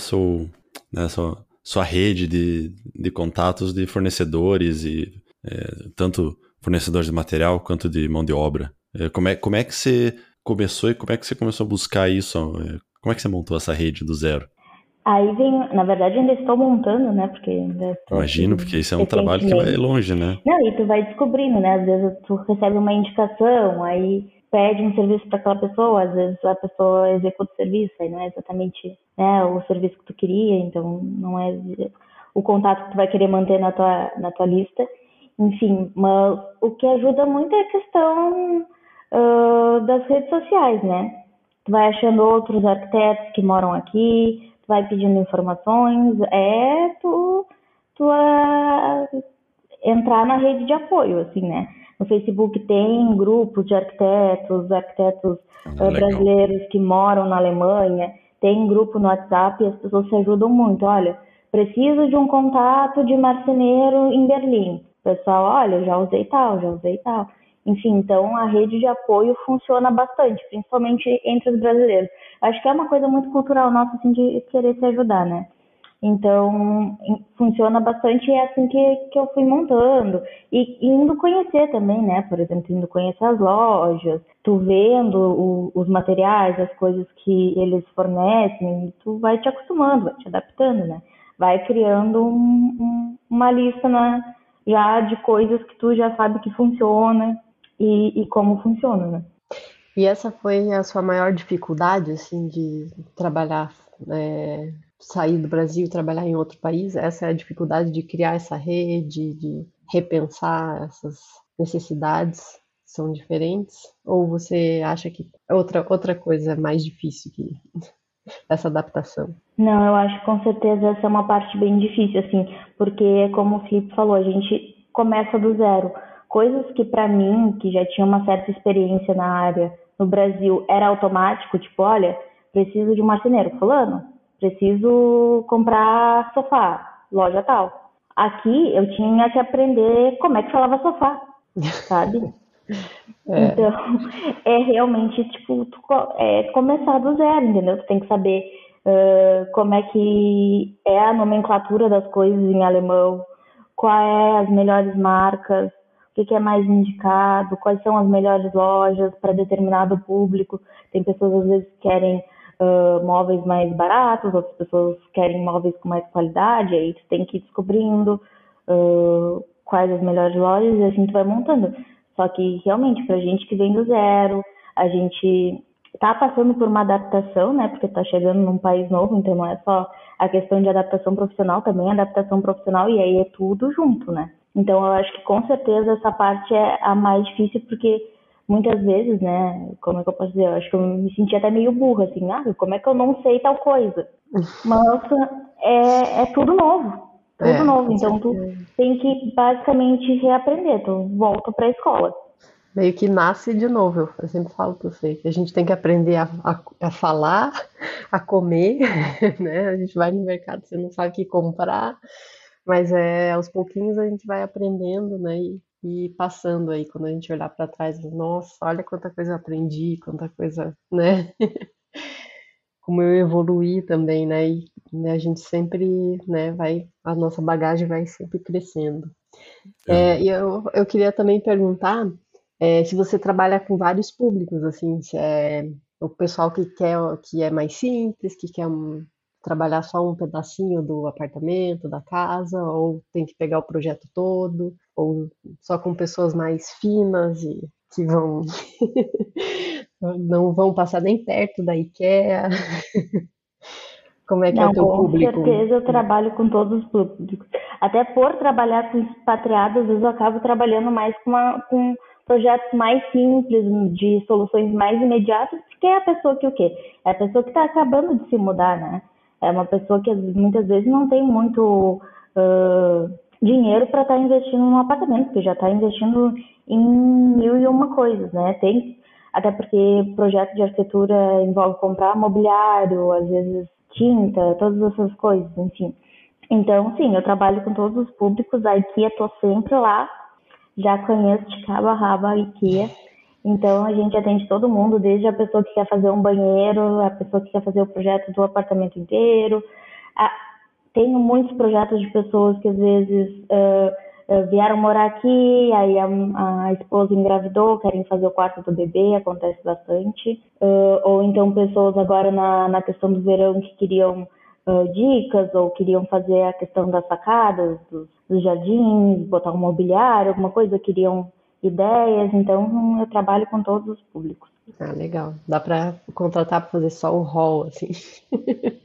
né, sua, sua rede de, de contatos de fornecedores e é, tanto fornecedores de material quanto de mão de obra. É, como, é, como é que você começou e como é que você começou a buscar isso? É, como é que você montou essa rede do zero?
Aí vem, na verdade ainda estou montando, né? Porque
Imagino, porque isso é um trabalho que vai longe, né?
Não, e tu vai descobrindo, né? Às vezes tu recebe uma indicação, aí pede um serviço para aquela pessoa, às vezes a pessoa executa o serviço, aí não é exatamente né, o serviço que tu queria, então não é o contato que tu vai querer manter na tua, na tua lista. Enfim, mas o que ajuda muito é a questão uh, das redes sociais, né? Tu vai achando outros arquitetos que moram aqui, tu vai pedindo informações, é tu, tu uh, entrar na rede de apoio, assim, né? No Facebook tem grupos de arquitetos, arquitetos ah, brasileiros que moram na Alemanha, tem grupo no WhatsApp e as pessoas se ajudam muito. Olha, preciso de um contato de marceneiro em Berlim. pessoal, olha, já usei tal, já usei tal. Enfim, então a rede de apoio funciona bastante, principalmente entre os brasileiros. Acho que é uma coisa muito cultural nossa, assim, de querer se ajudar, né? Então, funciona bastante e é assim que, que eu fui montando. E, indo conhecer também, né? Por exemplo, indo conhecer as lojas, tu vendo o, os materiais, as coisas que eles fornecem, tu vai te acostumando, vai te adaptando, né? Vai criando um, um, uma lista né, já de coisas que tu já sabe que funciona e, e como funciona, né?
E essa foi a sua maior dificuldade, assim, de trabalhar é, sair do Brasil e trabalhar em outro país, essa é a dificuldade de criar essa rede, de repensar essas necessidades são diferentes? Ou você acha que outra, outra coisa é mais difícil que essa adaptação?
Não, eu acho que com certeza essa é uma parte bem difícil, assim, porque como o Felipe falou, a gente começa do zero. Coisas que para mim, que já tinha uma certa experiência na área no Brasil, era automático, tipo, olha, preciso de um marceneiro, fulano, preciso comprar sofá, loja tal. Aqui eu tinha que aprender como é que falava sofá, sabe? É. Então, é realmente, tipo, tu, é começar do zero, entendeu? Tu tem que saber uh, como é que é a nomenclatura das coisas em alemão, quais é as melhores marcas, o que, é mais indicado, quais são as melhores lojas para determinado público. Tem pessoas, às vezes, que querem uh, móveis mais baratos, outras pessoas querem móveis com mais qualidade, aí tu tem que ir descobrindo uh, quais as melhores lojas e assim tu vai montando. Só que realmente, pra gente que vem do zero, a gente tá passando por uma adaptação, né? Porque tá chegando num país novo, então não é só a questão de adaptação profissional, também adaptação profissional, e aí é tudo junto, né? Então eu acho que com certeza essa parte é a mais difícil, porque muitas vezes, né, como é que eu posso dizer, eu acho que eu me senti até meio burra, assim, ah, como é que eu não sei tal coisa? Mas é, é tudo novo, tudo é, novo, então tu tem que basicamente reaprender, tu volta para a escola.
Meio que nasce de novo, eu sempre falo para você, que a gente tem que aprender a, a, a falar, a comer, né, a gente vai no mercado, você não sabe o que comprar, mas é, aos pouquinhos a gente vai aprendendo, né, e e passando aí, quando a gente olhar para trás, nossa, olha quanta coisa eu aprendi, quanta coisa, né? Como eu evoluí também, né? E né, a gente sempre, né, vai, a nossa bagagem vai sempre crescendo. É. É, e eu, eu queria também perguntar é, se você trabalha com vários públicos, assim, se é o pessoal que quer, que é mais simples, que quer um, trabalhar só um pedacinho do apartamento, da casa, ou tem que pegar o projeto todo, ou só com pessoas mais finas e que vão não vão passar nem perto da IKEA. Como é que não, é o teu
com
público?
Com certeza eu trabalho com todos os públicos. Até por trabalhar com expatriados, às vezes eu acabo trabalhando mais com, uma, com projetos mais simples, de soluções mais imediatas, porque é a pessoa que o quê? É a pessoa que está acabando de se mudar, né? É uma pessoa que muitas vezes não tem muito uh, dinheiro para estar tá investindo num apartamento, porque já está investindo em mil e uma coisas, né? Tem, até porque projeto de arquitetura envolve comprar mobiliário, às vezes tinta, todas essas coisas, enfim. Então, sim, eu trabalho com todos os públicos, a IKEA estou sempre lá, já conheço de cabo a rabo a IKEA. Então a gente atende todo mundo, desde a pessoa que quer fazer um banheiro, a pessoa que quer fazer o projeto do apartamento inteiro. A, tenho muitos projetos de pessoas que às vezes uh, vieram morar aqui, aí a, a, esposa engravidou, querem fazer o quarto do bebê, acontece bastante. Uh, ou então pessoas agora na, na questão do verão que queriam dicas ou queriam fazer a questão das sacadas, dos, dos jardins, botar um mobiliário, alguma coisa, queriam ideias, então eu trabalho com todos os públicos.
Ah, legal. Dá para contratar para fazer só o hall, assim.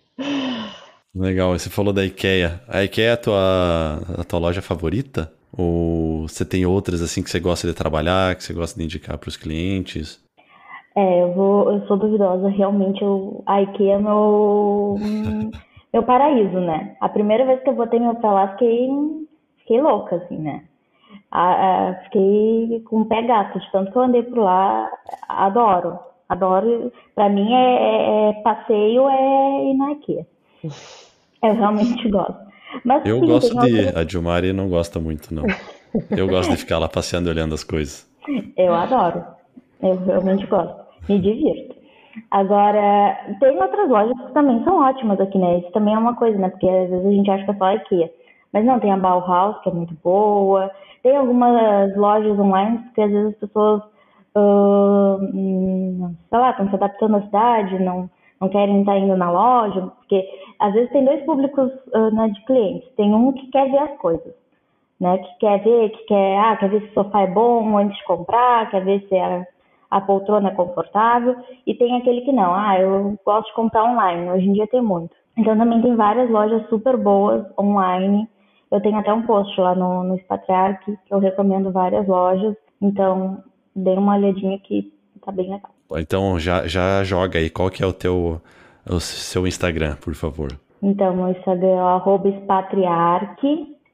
Legal, você falou da IKEA. A IKEA é a tua, a tua loja favorita? Ou você tem outras assim que você gosta de trabalhar, que você gosta de indicar para os clientes?
É, eu, vou, eu sou duvidosa. Realmente, eu, a IKEA é meu, meu paraíso, né? A primeira vez que eu botei meu pé lá, fiquei, fiquei louca, assim, né? A, a, fiquei com o pé gato, de tanto que eu andei por lá. Adoro, adoro. Pra mim, é, é, é passeio é ir na IKEA. Eu realmente gosto.
Mas, eu sim, gosto de ir. A Dilmari não gosta muito, não. Eu gosto de ficar lá passeando e olhando as coisas.
Eu adoro. Eu realmente gosto. Me divirto. Agora, tem outras lojas que também são ótimas aqui, né? Isso também é uma coisa, né? Porque às vezes a gente acha que é só IKEA. Mas não, tem a Bauhaus, que é muito boa. Tem algumas lojas online que às vezes as pessoas, uh, sei lá, estão se adaptando à cidade, não, não querem estar indo na loja, porque às vezes tem dois públicos uh, né, de clientes. Tem um que quer ver as coisas, né? Que quer ver, que quer, ah, quer ver se o sofá é bom antes de comprar, quer ver se a, a poltrona é confortável. E tem aquele que não, ah, eu gosto de comprar online. Hoje em dia tem muito. Então também tem várias lojas super boas online. Eu tenho até um post lá no, no Spatriarch que eu recomendo várias lojas. Então, dê uma olhadinha que tá bem legal.
Então já, já joga aí, qual que é o teu o seu Instagram, por favor?
Então, meu Instagram é arroba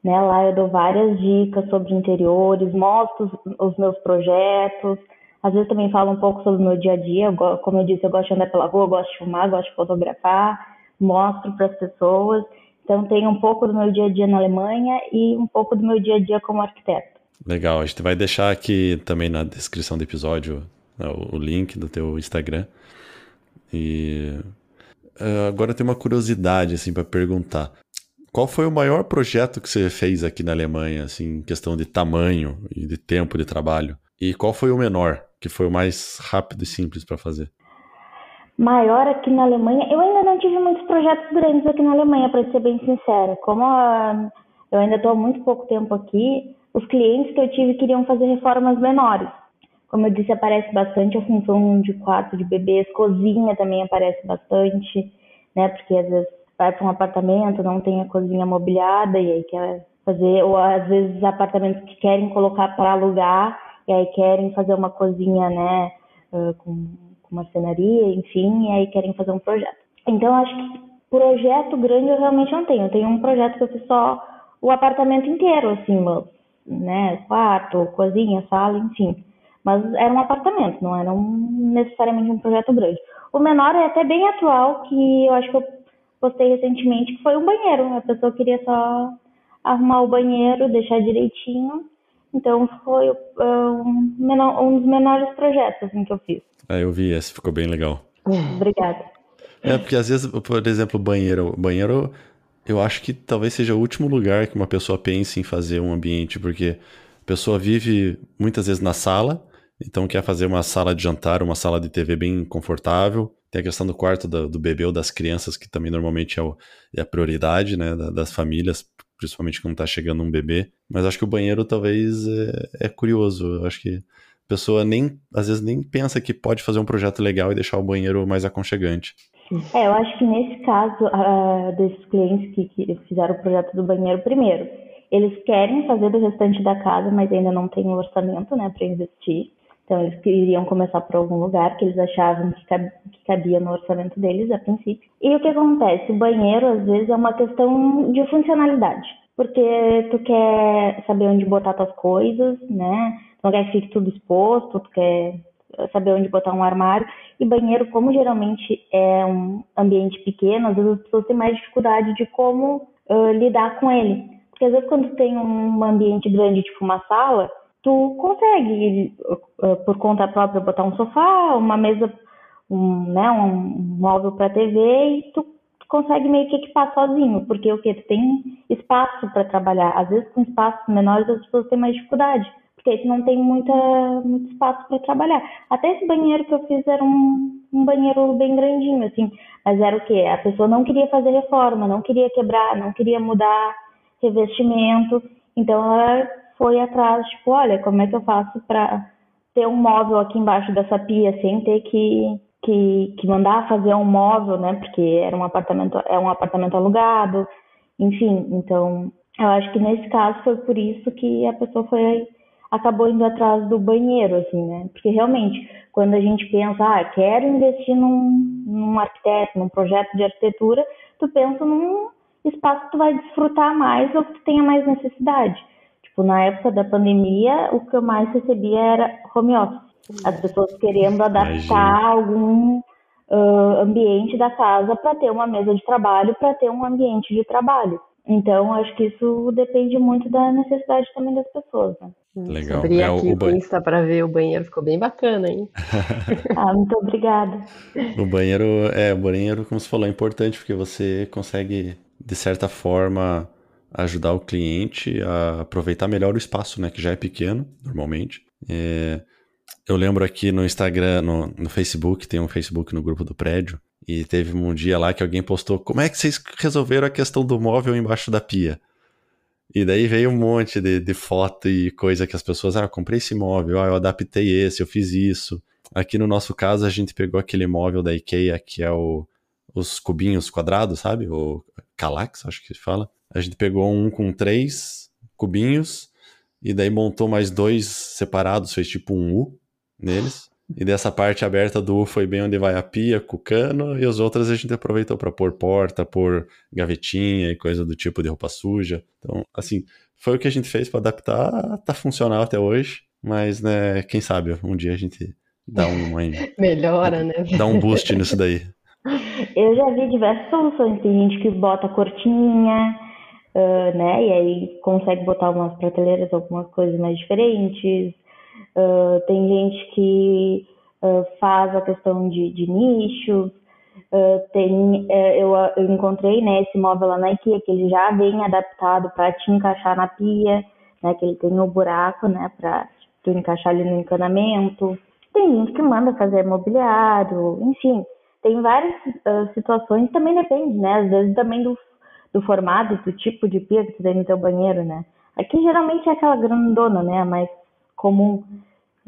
né? Lá eu dou várias dicas sobre interiores, mostro os, os, meus projetos, às vezes também falo um pouco sobre o meu dia a dia, eu, como eu disse, eu gosto de andar pela rua, gosto de filmar, gosto de fotografar, mostro para as pessoas, então tem um pouco do meu dia a dia na Alemanha e um pouco do meu dia a dia como arquiteto.
Legal, a gente vai deixar aqui também na descrição do episódio né, o link do teu Instagram. E uh, agora tem uma curiosidade assim para perguntar. Qual foi o maior projeto que você fez aqui na Alemanha, assim, em questão de tamanho e de tempo de trabalho? E qual foi o menor, que foi o mais rápido e simples para fazer?
Maior aqui na Alemanha, eu ainda muitos projetos grandes aqui na Alemanha, para ser bem sincera. Como a, eu ainda estou há muito pouco tempo aqui, os clientes que eu tive queriam fazer reformas menores. Como eu disse, aparece bastante a função de quarto de bebês, cozinha também aparece bastante, né? Porque às vezes vai para um apartamento, não tem a cozinha mobiliada e aí quer fazer, ou às vezes apartamentos que querem colocar para alugar e aí querem fazer uma cozinha, né? Com, com uma cenaria, enfim, e aí querem fazer um projeto. Então, acho que projeto grande eu realmente não tenho. Eu tenho um projeto que eu fiz só o apartamento inteiro, assim, né? Quarto, cozinha, sala, enfim mas era um apartamento, não era um, necessariamente um projeto grande. O menor é até bem atual, que eu acho que eu postei recentemente, que foi um banheiro. A pessoa queria só arrumar o banheiro, deixar direitinho. Então foi uh, um, menor, um, dos menores projetos assim, que eu fiz.
Ah, eu vi esse, ficou bem legal.
Obrigada.
É, porque às vezes, por exemplo, banheiro, banheiro, eu acho que talvez seja o último lugar que uma pessoa pense em fazer um ambiente, porque a pessoa vive muitas vezes na sala, então quer fazer uma sala de jantar, uma sala de TV bem confortável. Tem a questão do quarto do, do bebê ou das crianças, que também normalmente é, o, é a prioridade né, das famílias, principalmente quando está chegando um bebê. Mas acho que o banheiro talvez é, é curioso. Eu acho que a pessoa nem, às vezes nem pensa que pode fazer um projeto legal e deixar o banheiro mais aconchegante.
É, eu acho que nesse caso, uh, desses clientes que, que fizeram o projeto do banheiro, primeiro, eles querem fazer do restante da casa, mas ainda não têm o orçamento, né, para investir. Então, eles queriam começar por algum lugar que eles achavam que, cab que cabia no orçamento deles, a princípio. E o que acontece? O banheiro, às vezes, é uma questão de funcionalidade. Porque tu quer saber onde botar tuas coisas, né? Tu não quer que fique tudo exposto, tu quer saber onde botar um armário. E banheiro, como geralmente é um ambiente pequeno, às vezes as pessoas têm mais dificuldade de como uh, lidar com ele. Porque às vezes quando tem um ambiente grande, tipo uma sala, tu consegue, eh, por conta própria, botar um sofá, uma mesa, um, né, um móvel para TV e tu, consegue meio que equipar sozinho, porque o que? Tu tem espaço para trabalhar. Às vezes, com espaços menores, as pessoas têm mais dificuldade, porque não tem muita, muito espaço para trabalhar. Até esse banheiro que eu fiz era um, um banheiro bem grandinho, assim, mas era o que? A pessoa não queria fazer reforma, não queria quebrar, não queria mudar revestimento, então ela foi atrás, tipo, olha, como é que eu faço para ter um móvel aqui embaixo dessa pia sem ter que, que, que mandar fazer um móvel, né? Porque era um apartamento, é um apartamento alugado, enfim, então Eu acho que nesse caso foi por isso que a pessoa foi acabou indo atrás do banheiro, assim, né? Porque realmente, quando a gente pensa, ah, quero investir num, num arquiteto, num projeto de arquitetura, tu pensa num espaço que tu vai desfrutar mais ou que tu tenha mais necessidade. Tipo, na época da pandemia, o que eu mais recebia era home office. As pessoas querendo adaptar Imagina. algum uh, ambiente da casa para ter uma mesa de trabalho, para ter um ambiente de trabalho. Então, acho que isso depende muito da necessidade também das pessoas. Né?
Legal.
Abri é, aqui o, o Insta para ver o banheiro, ficou bem bacana, hein?
ah, muito obrigada.
O banheiro, é, o banheiro, como você falou, é importante porque você consegue, de certa forma, ajudar o cliente a aproveitar melhor o espaço, né? Que já é pequeno, normalmente. É, eu lembro aqui no Instagram, no, no Facebook, tem um Facebook no grupo do prédio, e teve um dia lá que alguém postou: como é que vocês resolveram a questão do móvel embaixo da pia? E daí veio um monte de, de foto e coisa que as pessoas, ah, eu comprei esse móvel, ah, eu adaptei esse, eu fiz isso. Aqui no nosso caso, a gente pegou aquele móvel da IKEA, que é o, os cubinhos quadrados, sabe? O Calax, acho que se fala. A gente pegou um com três cubinhos e daí montou mais dois separados, fez tipo um U neles. E dessa parte aberta do foi bem onde vai a pia com o cano, e as outras a gente aproveitou para pôr porta, pôr gavetinha e coisa do tipo de roupa suja. Então, assim, foi o que a gente fez para adaptar, tá funcional até hoje, mas, né, quem sabe um dia a gente dá um.
Melhora, né?
Dá um boost nisso daí.
Eu já vi diversas soluções. Tem gente que bota cortininha, uh, né? E aí consegue botar umas prateleiras, algumas coisas mais diferentes. Uh, tem gente que uh, faz a questão de, de nichos. Uh, tem, eu, eu, encontrei né, esse móvel lá na IKEA, que ele já vem adaptado para te encaixar na pia, né, que ele tem o um buraco né, para tu encaixar ali no encanamento. Tem gente que manda fazer mobiliário, enfim, tem várias situações, também depende, né? Às vezes também do, do formato, do tipo de pia que tu tem no teu banheiro, né? Aqui geralmente é aquela grandona, né? Mais comum,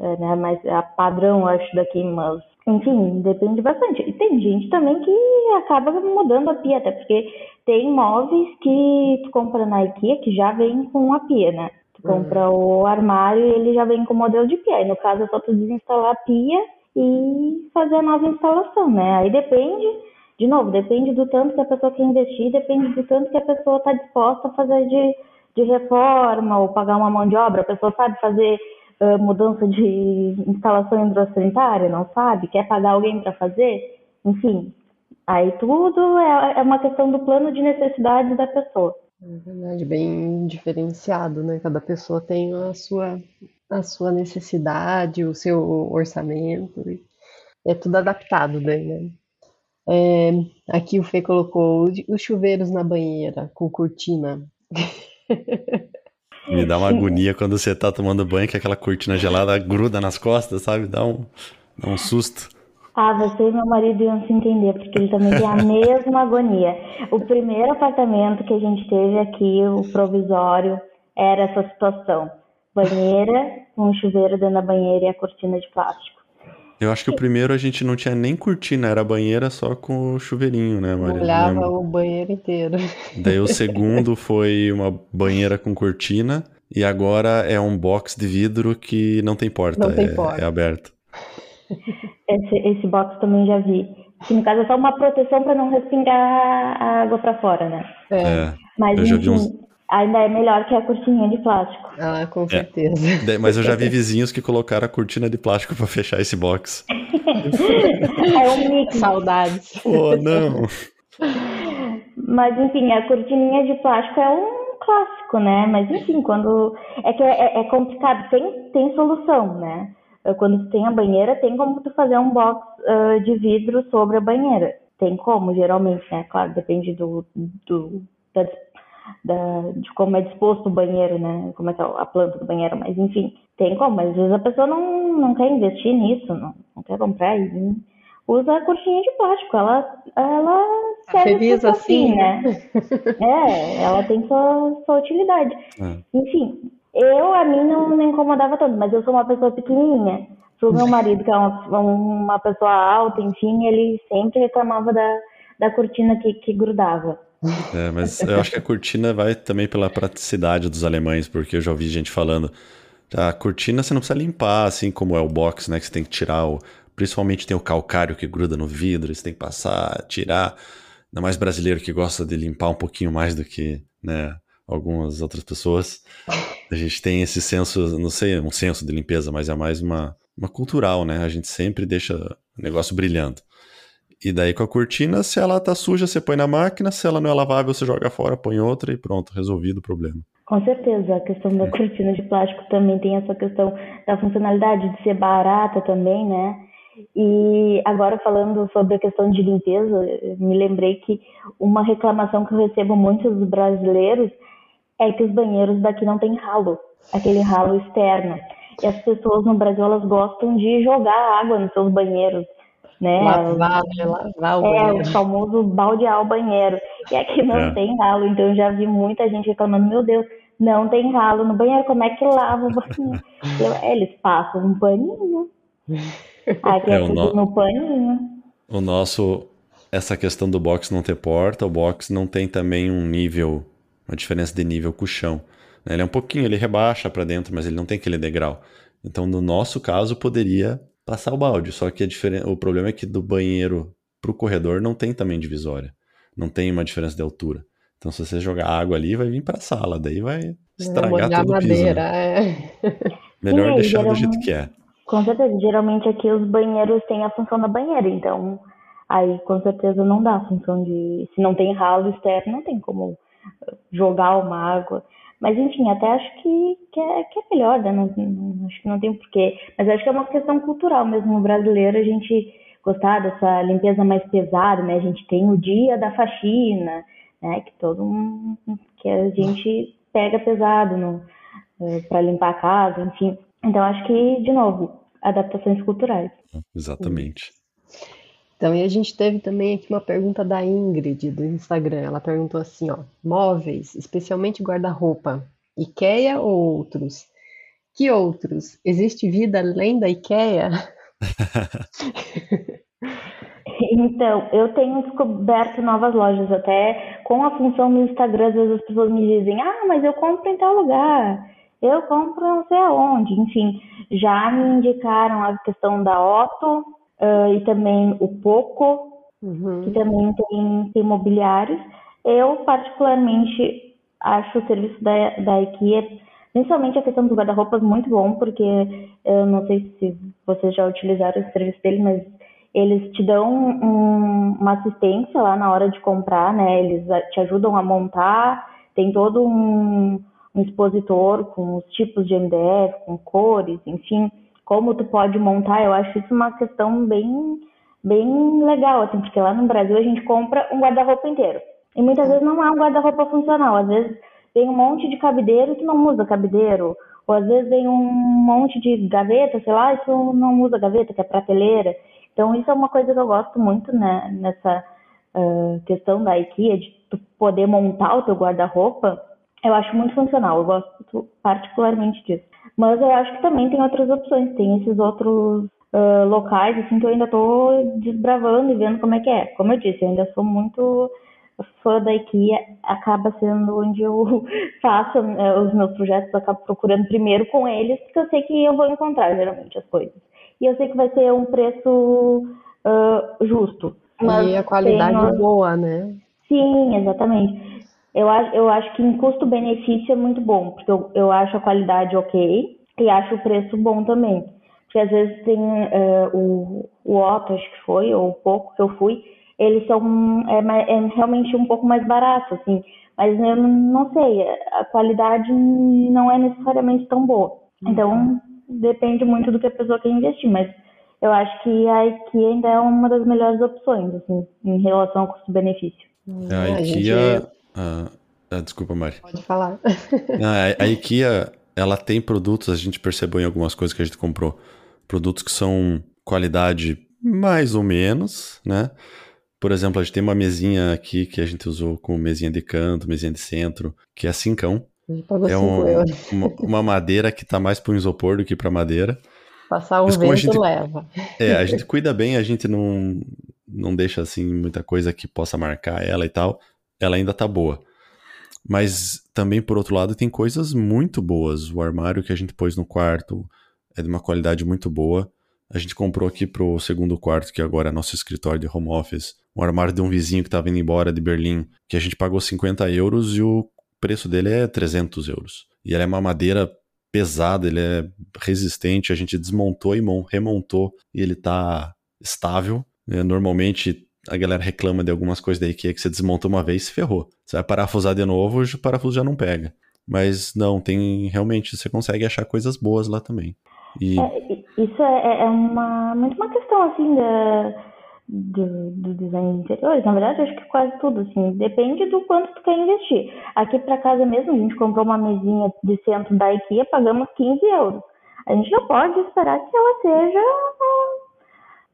é, né? Mas a padrão, acho, daqui, mas enfim, depende bastante. E tem gente também que acaba mudando a pia, até porque tem móveis que tu compra na IKEA que já vem com a pia, né? Tu uhum. compra o armário e ele já vem com o modelo de pia. E no caso é só tu desinstalar a pia e fazer a nova instalação, né? Aí depende, de novo, depende do tanto que a pessoa quer investir, depende do tanto que a pessoa está disposta a fazer de, de reforma ou pagar uma mão de obra. A pessoa sabe fazer mudança de instalação hidrossanitária, não sabe, quer pagar alguém para fazer, enfim, aí tudo é, é uma questão do plano de necessidades da pessoa.
É verdade, bem diferenciado, né? Cada pessoa tem a sua, a sua necessidade, o seu orçamento, é tudo adaptado né? É, aqui o Fê colocou os chuveiros na banheira com cortina.
Me dá uma agonia quando você tá tomando banho, que aquela cortina gelada gruda nas costas, sabe? Dá um, dá um susto.
Ah, você e meu marido iam se entender, porque ele também tem a mesma agonia. O primeiro apartamento que a gente teve aqui, o provisório, era essa situação. Banheira, um chuveiro dentro da banheira e a cortina de plástico.
Eu acho que o primeiro a gente não tinha nem cortina, era banheira só com o chuveirinho, né, Maria?
Molhava o banheiro inteiro.
Daí o segundo foi uma banheira com cortina e agora é um box de vidro que não tem porta,
não tem
é,
porta.
é aberto.
Esse, esse box também já vi. Que no caso é só uma proteção para não respingar a água para fora, né?
É. é. Mas, eu já vi uns,
Ainda é melhor que a cortininha de plástico.
Ah, com é. certeza.
É, mas eu já vi vizinhos que colocaram a cortina de plástico para fechar esse box.
é um mix.
Saudades.
Oh, não.
Mas enfim, a cortininha de plástico é um clássico, né? Mas enfim, quando. É que é, é complicado, tem, tem solução, né? Quando tu tem a banheira, tem como tu fazer um box uh, de vidro sobre a banheira. Tem como, geralmente, né? Claro, depende do, do da da, de como é disposto o banheiro, né? Como é que é a planta do banheiro, mas enfim, tem como, mas às vezes a pessoa não, não quer investir nisso, não, não quer comprar e usa a cortinha de plástico, ela, ela
tá serve Feliz assim,
né? é, ela tem sua, sua utilidade. É. Enfim, eu, a mim não me incomodava tanto, mas eu sou uma pessoa pequenininha. O meu marido, que é uma, uma pessoa alta, enfim, ele sempre reclamava da, da cortina que, que grudava.
É, mas eu acho que a cortina vai também pela praticidade dos alemães, porque eu já ouvi gente falando. A cortina você não precisa limpar, assim como é o box, né? Que você tem que tirar o. Principalmente tem o calcário que gruda no vidro, você tem que passar, tirar. Ainda mais brasileiro que gosta de limpar um pouquinho mais do que né, algumas outras pessoas. A gente tem esse senso, não sei, um senso de limpeza, mas é mais uma, uma cultural, né? A gente sempre deixa o negócio brilhando. E daí com a cortina, se ela tá suja, você põe na máquina, se ela não é lavável, você joga fora, põe outra e pronto, resolvido o problema.
Com certeza, a questão da cortina de plástico também tem essa questão da funcionalidade de ser barata também, né? E agora falando sobre a questão de limpeza, me lembrei que uma reclamação que eu recebo muito dos brasileiros é que os banheiros daqui não tem ralo, aquele ralo externo. E as pessoas no Brasil elas gostam de jogar água nos seus banheiros né?
Lavar, né? Lavar o
é,
banheiro.
o famoso baldear o banheiro. E aqui não é. tem ralo, então eu já vi muita gente reclamando, meu Deus, não tem ralo no banheiro, como é que lava o banheiro? eu, é, eles passam um paninho. Aqui é, é tudo no... no paninho.
O nosso, essa questão do box não ter porta, o box não tem também um nível, uma diferença de nível com o chão. Né? Ele é um pouquinho, ele rebaixa para dentro, mas ele não tem aquele degrau. Então, no nosso caso, poderia passar o balde. Só que a diferença, o problema é que do banheiro pro corredor não tem também divisória. Não tem uma diferença de altura. Então, se você jogar água ali, vai vir para a sala, daí vai estragar é, todo o piso. Né? É. Melhor Sim, deixar do jeito que é.
Com certeza. Geralmente aqui os banheiros têm a função da banheira, então aí com certeza não dá a função de. Se não tem ralo externo, não tem como jogar uma água. Mas enfim, até acho que, que, é, que é melhor, né? Não, não, acho que não tem porquê. Mas acho que é uma questão cultural mesmo. No brasileiro, a gente gostar dessa limpeza mais pesada, né? A gente tem o dia da faxina, né? Que todo que a gente pega pesado no, eh, para limpar a casa, enfim. Então acho que, de novo, adaptações culturais.
Exatamente.
Então, e a gente teve também aqui uma pergunta da Ingrid do Instagram. Ela perguntou assim, ó: móveis, especialmente guarda-roupa, IKEA ou outros? Que outros? Existe vida além da IKEA?
Então, eu tenho descoberto novas lojas, até com a função do Instagram, às vezes as pessoas me dizem, ah, mas eu compro em tal lugar, eu compro não sei aonde, enfim, já me indicaram a questão da Otto, uh, e também o Poco, uhum. que também tem, tem imobiliários. Eu, particularmente, acho o serviço da, da IKEA, principalmente a questão dos guarda-roupas, muito bom, porque eu não sei se vocês já utilizaram o serviço dele, mas eles te dão um, uma assistência lá na hora de comprar, né? Eles te ajudam a montar, tem todo um, um expositor com os tipos de MDF, com cores, enfim como tu pode montar, eu acho isso uma questão bem, bem legal, assim, porque lá no Brasil a gente compra um guarda-roupa inteiro. E muitas vezes não é um guarda-roupa funcional, às vezes vem um monte de cabideiro e tu não usa cabideiro, ou às vezes vem um monte de gaveta, sei lá, e tu não usa gaveta, que é prateleira. Então isso é uma coisa que eu gosto muito, né, nessa uh, questão da IKEA, de tu poder montar o teu guarda-roupa, eu acho muito funcional, eu gosto particularmente disso. Mas eu acho que também tem outras opções, tem esses outros uh, locais, assim, que eu ainda estou desbravando e vendo como é que é. Como eu disse, eu ainda sou muito fã da IKEA, acaba sendo onde eu faço uh, os meus projetos, eu acabo procurando primeiro com eles, porque eu sei que eu vou encontrar geralmente as coisas. E eu sei que vai ser um preço uh, justo.
e a qualidade tem... boa, né?
Sim, exatamente. Eu acho, eu acho que em custo-benefício é muito bom, porque eu, eu acho a qualidade ok e acho o preço bom também. Porque às vezes tem uh, o, o Otto, acho que foi, ou o pouco que eu fui, eles são é, é realmente um pouco mais barato, assim. Mas eu não sei, a qualidade não é necessariamente tão boa. Então, uhum. depende muito do que a pessoa quer investir, mas eu acho que a IKEA ainda é uma das melhores opções, assim, em relação ao custo-benefício.
A IKEA, ah, ah, desculpa, Mari.
Pode falar.
a, a IKEA, ela tem produtos, a gente percebeu em algumas coisas que a gente comprou, produtos que são qualidade mais ou menos, né? Por exemplo, a gente tem uma mesinha aqui que a gente usou com mesinha de canto, mesinha de centro, que é cincão. É um, uma, uma, madeira que tá mais para um isopor do que para madeira.
Passar um vento gente, leva.
É, a gente cuida bem, a gente não, não deixa assim muita coisa que possa marcar ela e tal. Ela ainda tá boa. Mas também, por outro lado, tem coisas muito boas. O armário que a gente pôs no quarto é de uma qualidade muito boa. A gente comprou aqui pro segundo quarto, que agora é nosso escritório de home office, um armário de um vizinho que estava indo embora de Berlim, que a gente pagou 50 euros e o preço dele é 300 euros. E ele é uma madeira pesada, ele é resistente, a gente desmontou e remontou e ele tá estável. É, normalmente a galera reclama de algumas coisas da IKEA que você desmonta uma vez ferrou. Você vai parafusar de novo, o parafuso já não pega. Mas não, tem realmente, você consegue achar coisas boas lá também.
E... É, isso é, é, uma, muito uma questão, assim, da, do, do design de interiores. Na verdade, acho que quase tudo, assim, depende do quanto tu quer investir. Aqui para casa mesmo, a gente comprou uma mesinha de centro da IKEA, pagamos 15 euros. A gente não pode esperar que ela seja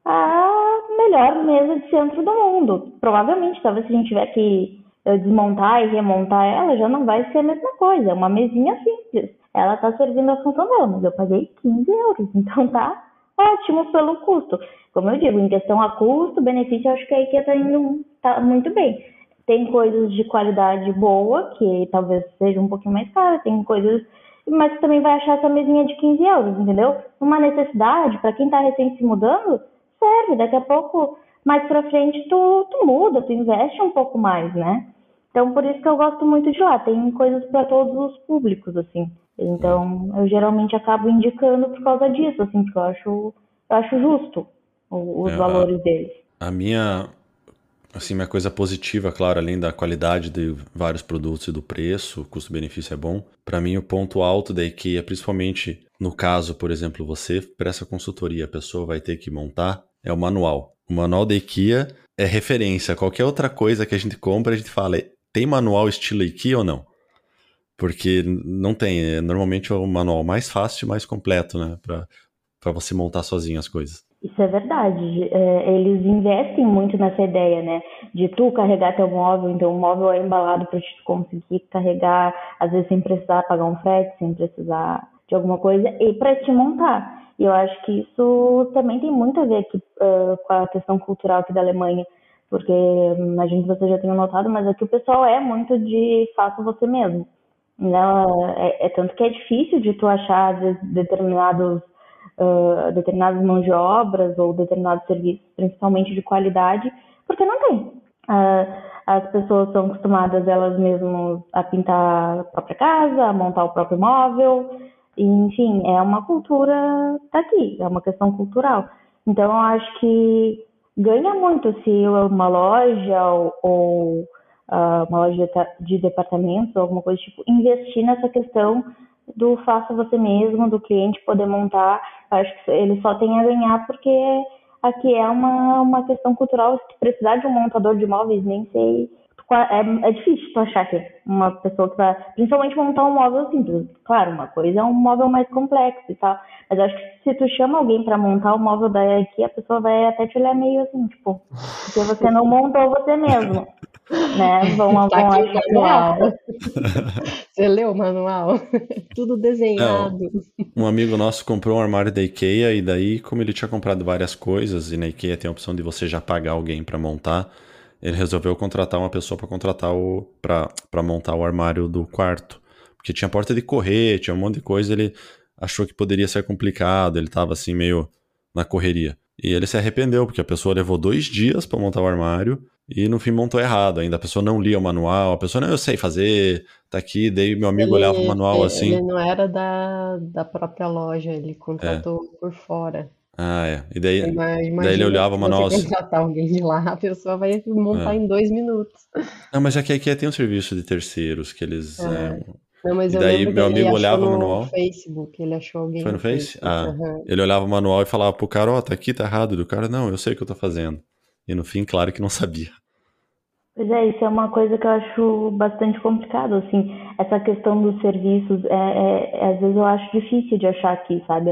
a melhor mesa de centro do mundo. Provavelmente, talvez se a gente tiver que eh, desmontar e remontar ela, já não vai ser a mesma coisa. É uma mesinha simples ela está servindo a função dela, mas eu paguei 15 euros, então tá ótimo pelo custo. Como eu digo, em questão a custo, benefício, acho que a IKEA está indo tá muito bem. Tem coisas de qualidade boa, que talvez seja um pouquinho mais cara, tem coisas, mas também vai achar essa mesinha de 15 euros, entendeu? Uma necessidade, para quem está recém se mudando, serve. Daqui a pouco, mais para frente, tu, tu muda, tu investe um pouco mais, né? Então, por isso que eu gosto muito de lá. Tem coisas para todos os públicos, assim. Então, eu geralmente acabo indicando por causa disso, assim, porque eu acho, eu acho justo os é, valores a, deles.
A minha, assim, minha coisa positiva, claro, além da qualidade de vários produtos e do preço, custo-benefício é bom. Para mim, o ponto alto da IKEA, principalmente no caso, por exemplo, você presta consultoria, a pessoa vai ter que montar, é o manual. O manual da IKEA é referência. Qualquer outra coisa que a gente compra, a gente fala, tem manual estilo IKEA ou não? Porque não tem, é normalmente é o manual mais fácil e mais completo, né? Para você montar sozinho as coisas.
Isso é verdade. É, eles investem muito nessa ideia, né? De tu carregar teu móvel, então o móvel é embalado para te conseguir carregar, às vezes sem precisar pagar um frete, sem precisar de alguma coisa, e para te montar. E eu acho que isso também tem muito a ver aqui, uh, com a questão cultural aqui da Alemanha, porque imagino que você já tenha notado, mas aqui o pessoal é muito de faça você mesmo. Não, é, é, tanto que é difícil de tu achar determinados uh, determinadas mãos de obras ou determinados serviços, principalmente de qualidade, porque não tem. Uh, as pessoas são acostumadas elas mesmas a pintar a própria casa, a montar o próprio móvel, e, enfim, é uma cultura daqui, é uma questão cultural. Então, eu acho que ganha muito se uma loja ou, ou uh, uma loja de departamentos, alguma coisa tipo, investir nessa questão do faça você mesmo, do cliente poder montar. Acho que ele só tem a ganhar porque aqui é uma, uma questão cultural. Se precisar de um montador de móveis, nem sei é, é difícil tu achar que uma pessoa que vai, principalmente montar um móvel simples. Claro, uma coisa é um móvel mais complexo e tal, mas acho que se tu chama alguém para montar o móvel da IKEA, a pessoa vai até te olhar meio assim, tipo, porque você não montou você mesmo. Né? Vão,
tá vão aqui o manual. Você leu o manual? Tudo desenhado.
um amigo nosso comprou um armário da IKEA e daí, como ele tinha comprado várias coisas e na IKEA tem a opção de você já pagar alguém para montar, ele resolveu contratar uma pessoa para contratar o para montar o armário do quarto, porque tinha porta de correr, tinha um monte de coisa, ele achou que poderia ser complicado, ele estava assim meio na correria. E ele se arrependeu, porque a pessoa levou dois dias para montar o armário e no fim montou errado. Ainda a pessoa não lia o manual, a pessoa não, eu sei fazer, tá aqui. Daí meu amigo ele, olhava o manual
ele,
assim.
Ele não era da, da própria loja, ele contratou é. por fora.
Ah, é. E daí, Imagina, daí ele olhava o manual
assim. contratar alguém de lá, a pessoa vai montar é. em dois minutos.
Não, mas aqui, aqui tem um serviço de terceiros que eles. É.
é não, mas
e daí meu amigo olhava o manual.
No Facebook, ele achou alguém.
Foi no, Face? Ah, uhum. ele olhava o manual e falava pro cara, ó, oh, tá aqui, tá errado. do cara, não, eu sei o que eu tô fazendo. E no fim, claro que não sabia.
Pois é, isso é uma coisa que eu acho bastante complicado, assim, essa questão dos serviços, é, é, é às vezes eu acho difícil de achar aqui, sabe?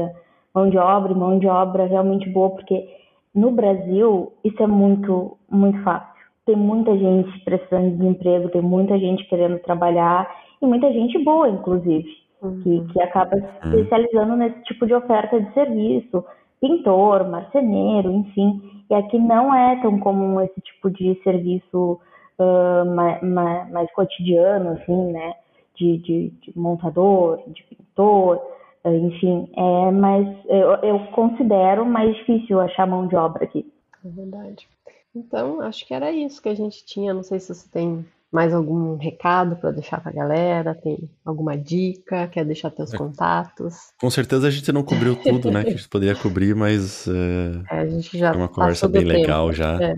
Mão de obra e mão de obra realmente boa, porque no Brasil isso é muito, muito fácil. Tem muita gente precisando de emprego, tem muita gente querendo trabalhar e muita gente boa, inclusive, uhum. que, que acaba se uhum. especializando nesse tipo de oferta de serviço, pintor, marceneiro, enfim. E aqui não é tão comum esse tipo de serviço uh, mais, mais, mais, cotidiano, assim, né? De, de, de montador, de pintor, enfim, é mais, eu, eu considero mais difícil achar mão de obra aqui.
É verdade. Então, acho que era isso que a gente tinha. Não sei se você tem mais algum recado para deixar para a galera? Tem alguma dica? Quer deixar teus é, contatos?
Com certeza a gente não cobriu tudo, né? Que a gente poderia cobrir, mas é, é, a gente já é uma conversa bem legal já. É.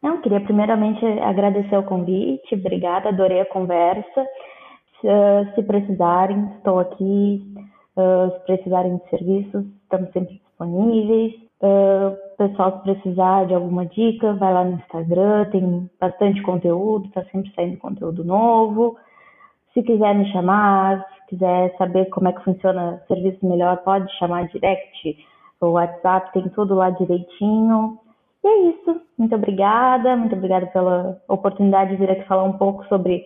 Não, queria primeiramente agradecer o convite, obrigada, adorei a conversa. Se, se precisarem, estou aqui. Uh, se precisarem de serviços, estamos sempre disponíveis. Uh, pessoal, se precisar de alguma dica, vai lá no Instagram, tem bastante conteúdo, tá sempre saindo conteúdo novo. Se quiser me chamar, se quiser saber como é que funciona o serviço melhor, pode chamar direct, o WhatsApp, tem tudo lá direitinho. E é isso. Muito obrigada, muito obrigada pela oportunidade de vir aqui falar um pouco sobre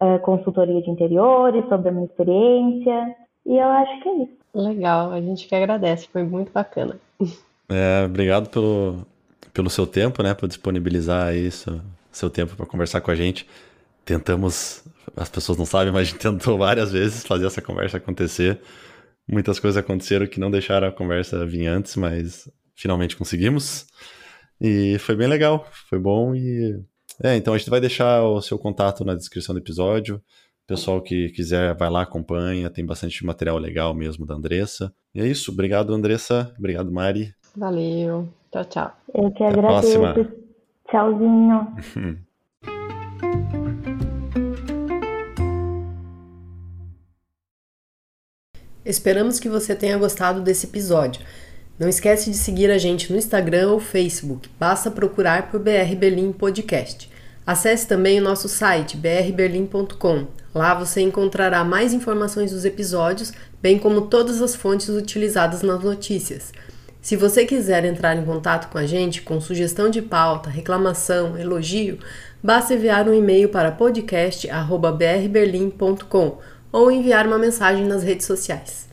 uh, consultoria de interiores, sobre a minha experiência. E eu acho que é isso.
Legal, a gente que agradece, foi muito bacana.
É, obrigado pelo, pelo seu tempo, né? Por disponibilizar isso, seu tempo para conversar com a gente. Tentamos, as pessoas não sabem, mas a gente tentou várias vezes fazer essa conversa acontecer. Muitas coisas aconteceram que não deixaram a conversa vir antes, mas finalmente conseguimos. E foi bem legal, foi bom e é, então a gente vai deixar o seu contato na descrição do episódio. Pessoal que quiser, vai lá, acompanha, tem bastante material legal mesmo da Andressa. E é isso, obrigado Andressa, obrigado Mari.
Valeu. Tchau, tchau.
Eu que Até agradeço. Tchauzinho.
Esperamos que você tenha gostado desse episódio. Não esquece de seguir a gente no Instagram ou Facebook. Basta procurar por BR Berlim Podcast. Acesse também o nosso site brberlim.com. Lá você encontrará mais informações dos episódios, bem como todas as fontes utilizadas nas notícias. Se você quiser entrar em contato com a gente com sugestão de pauta, reclamação, elogio, basta enviar um e-mail para podcast@brberlim.com ou enviar uma mensagem nas redes sociais.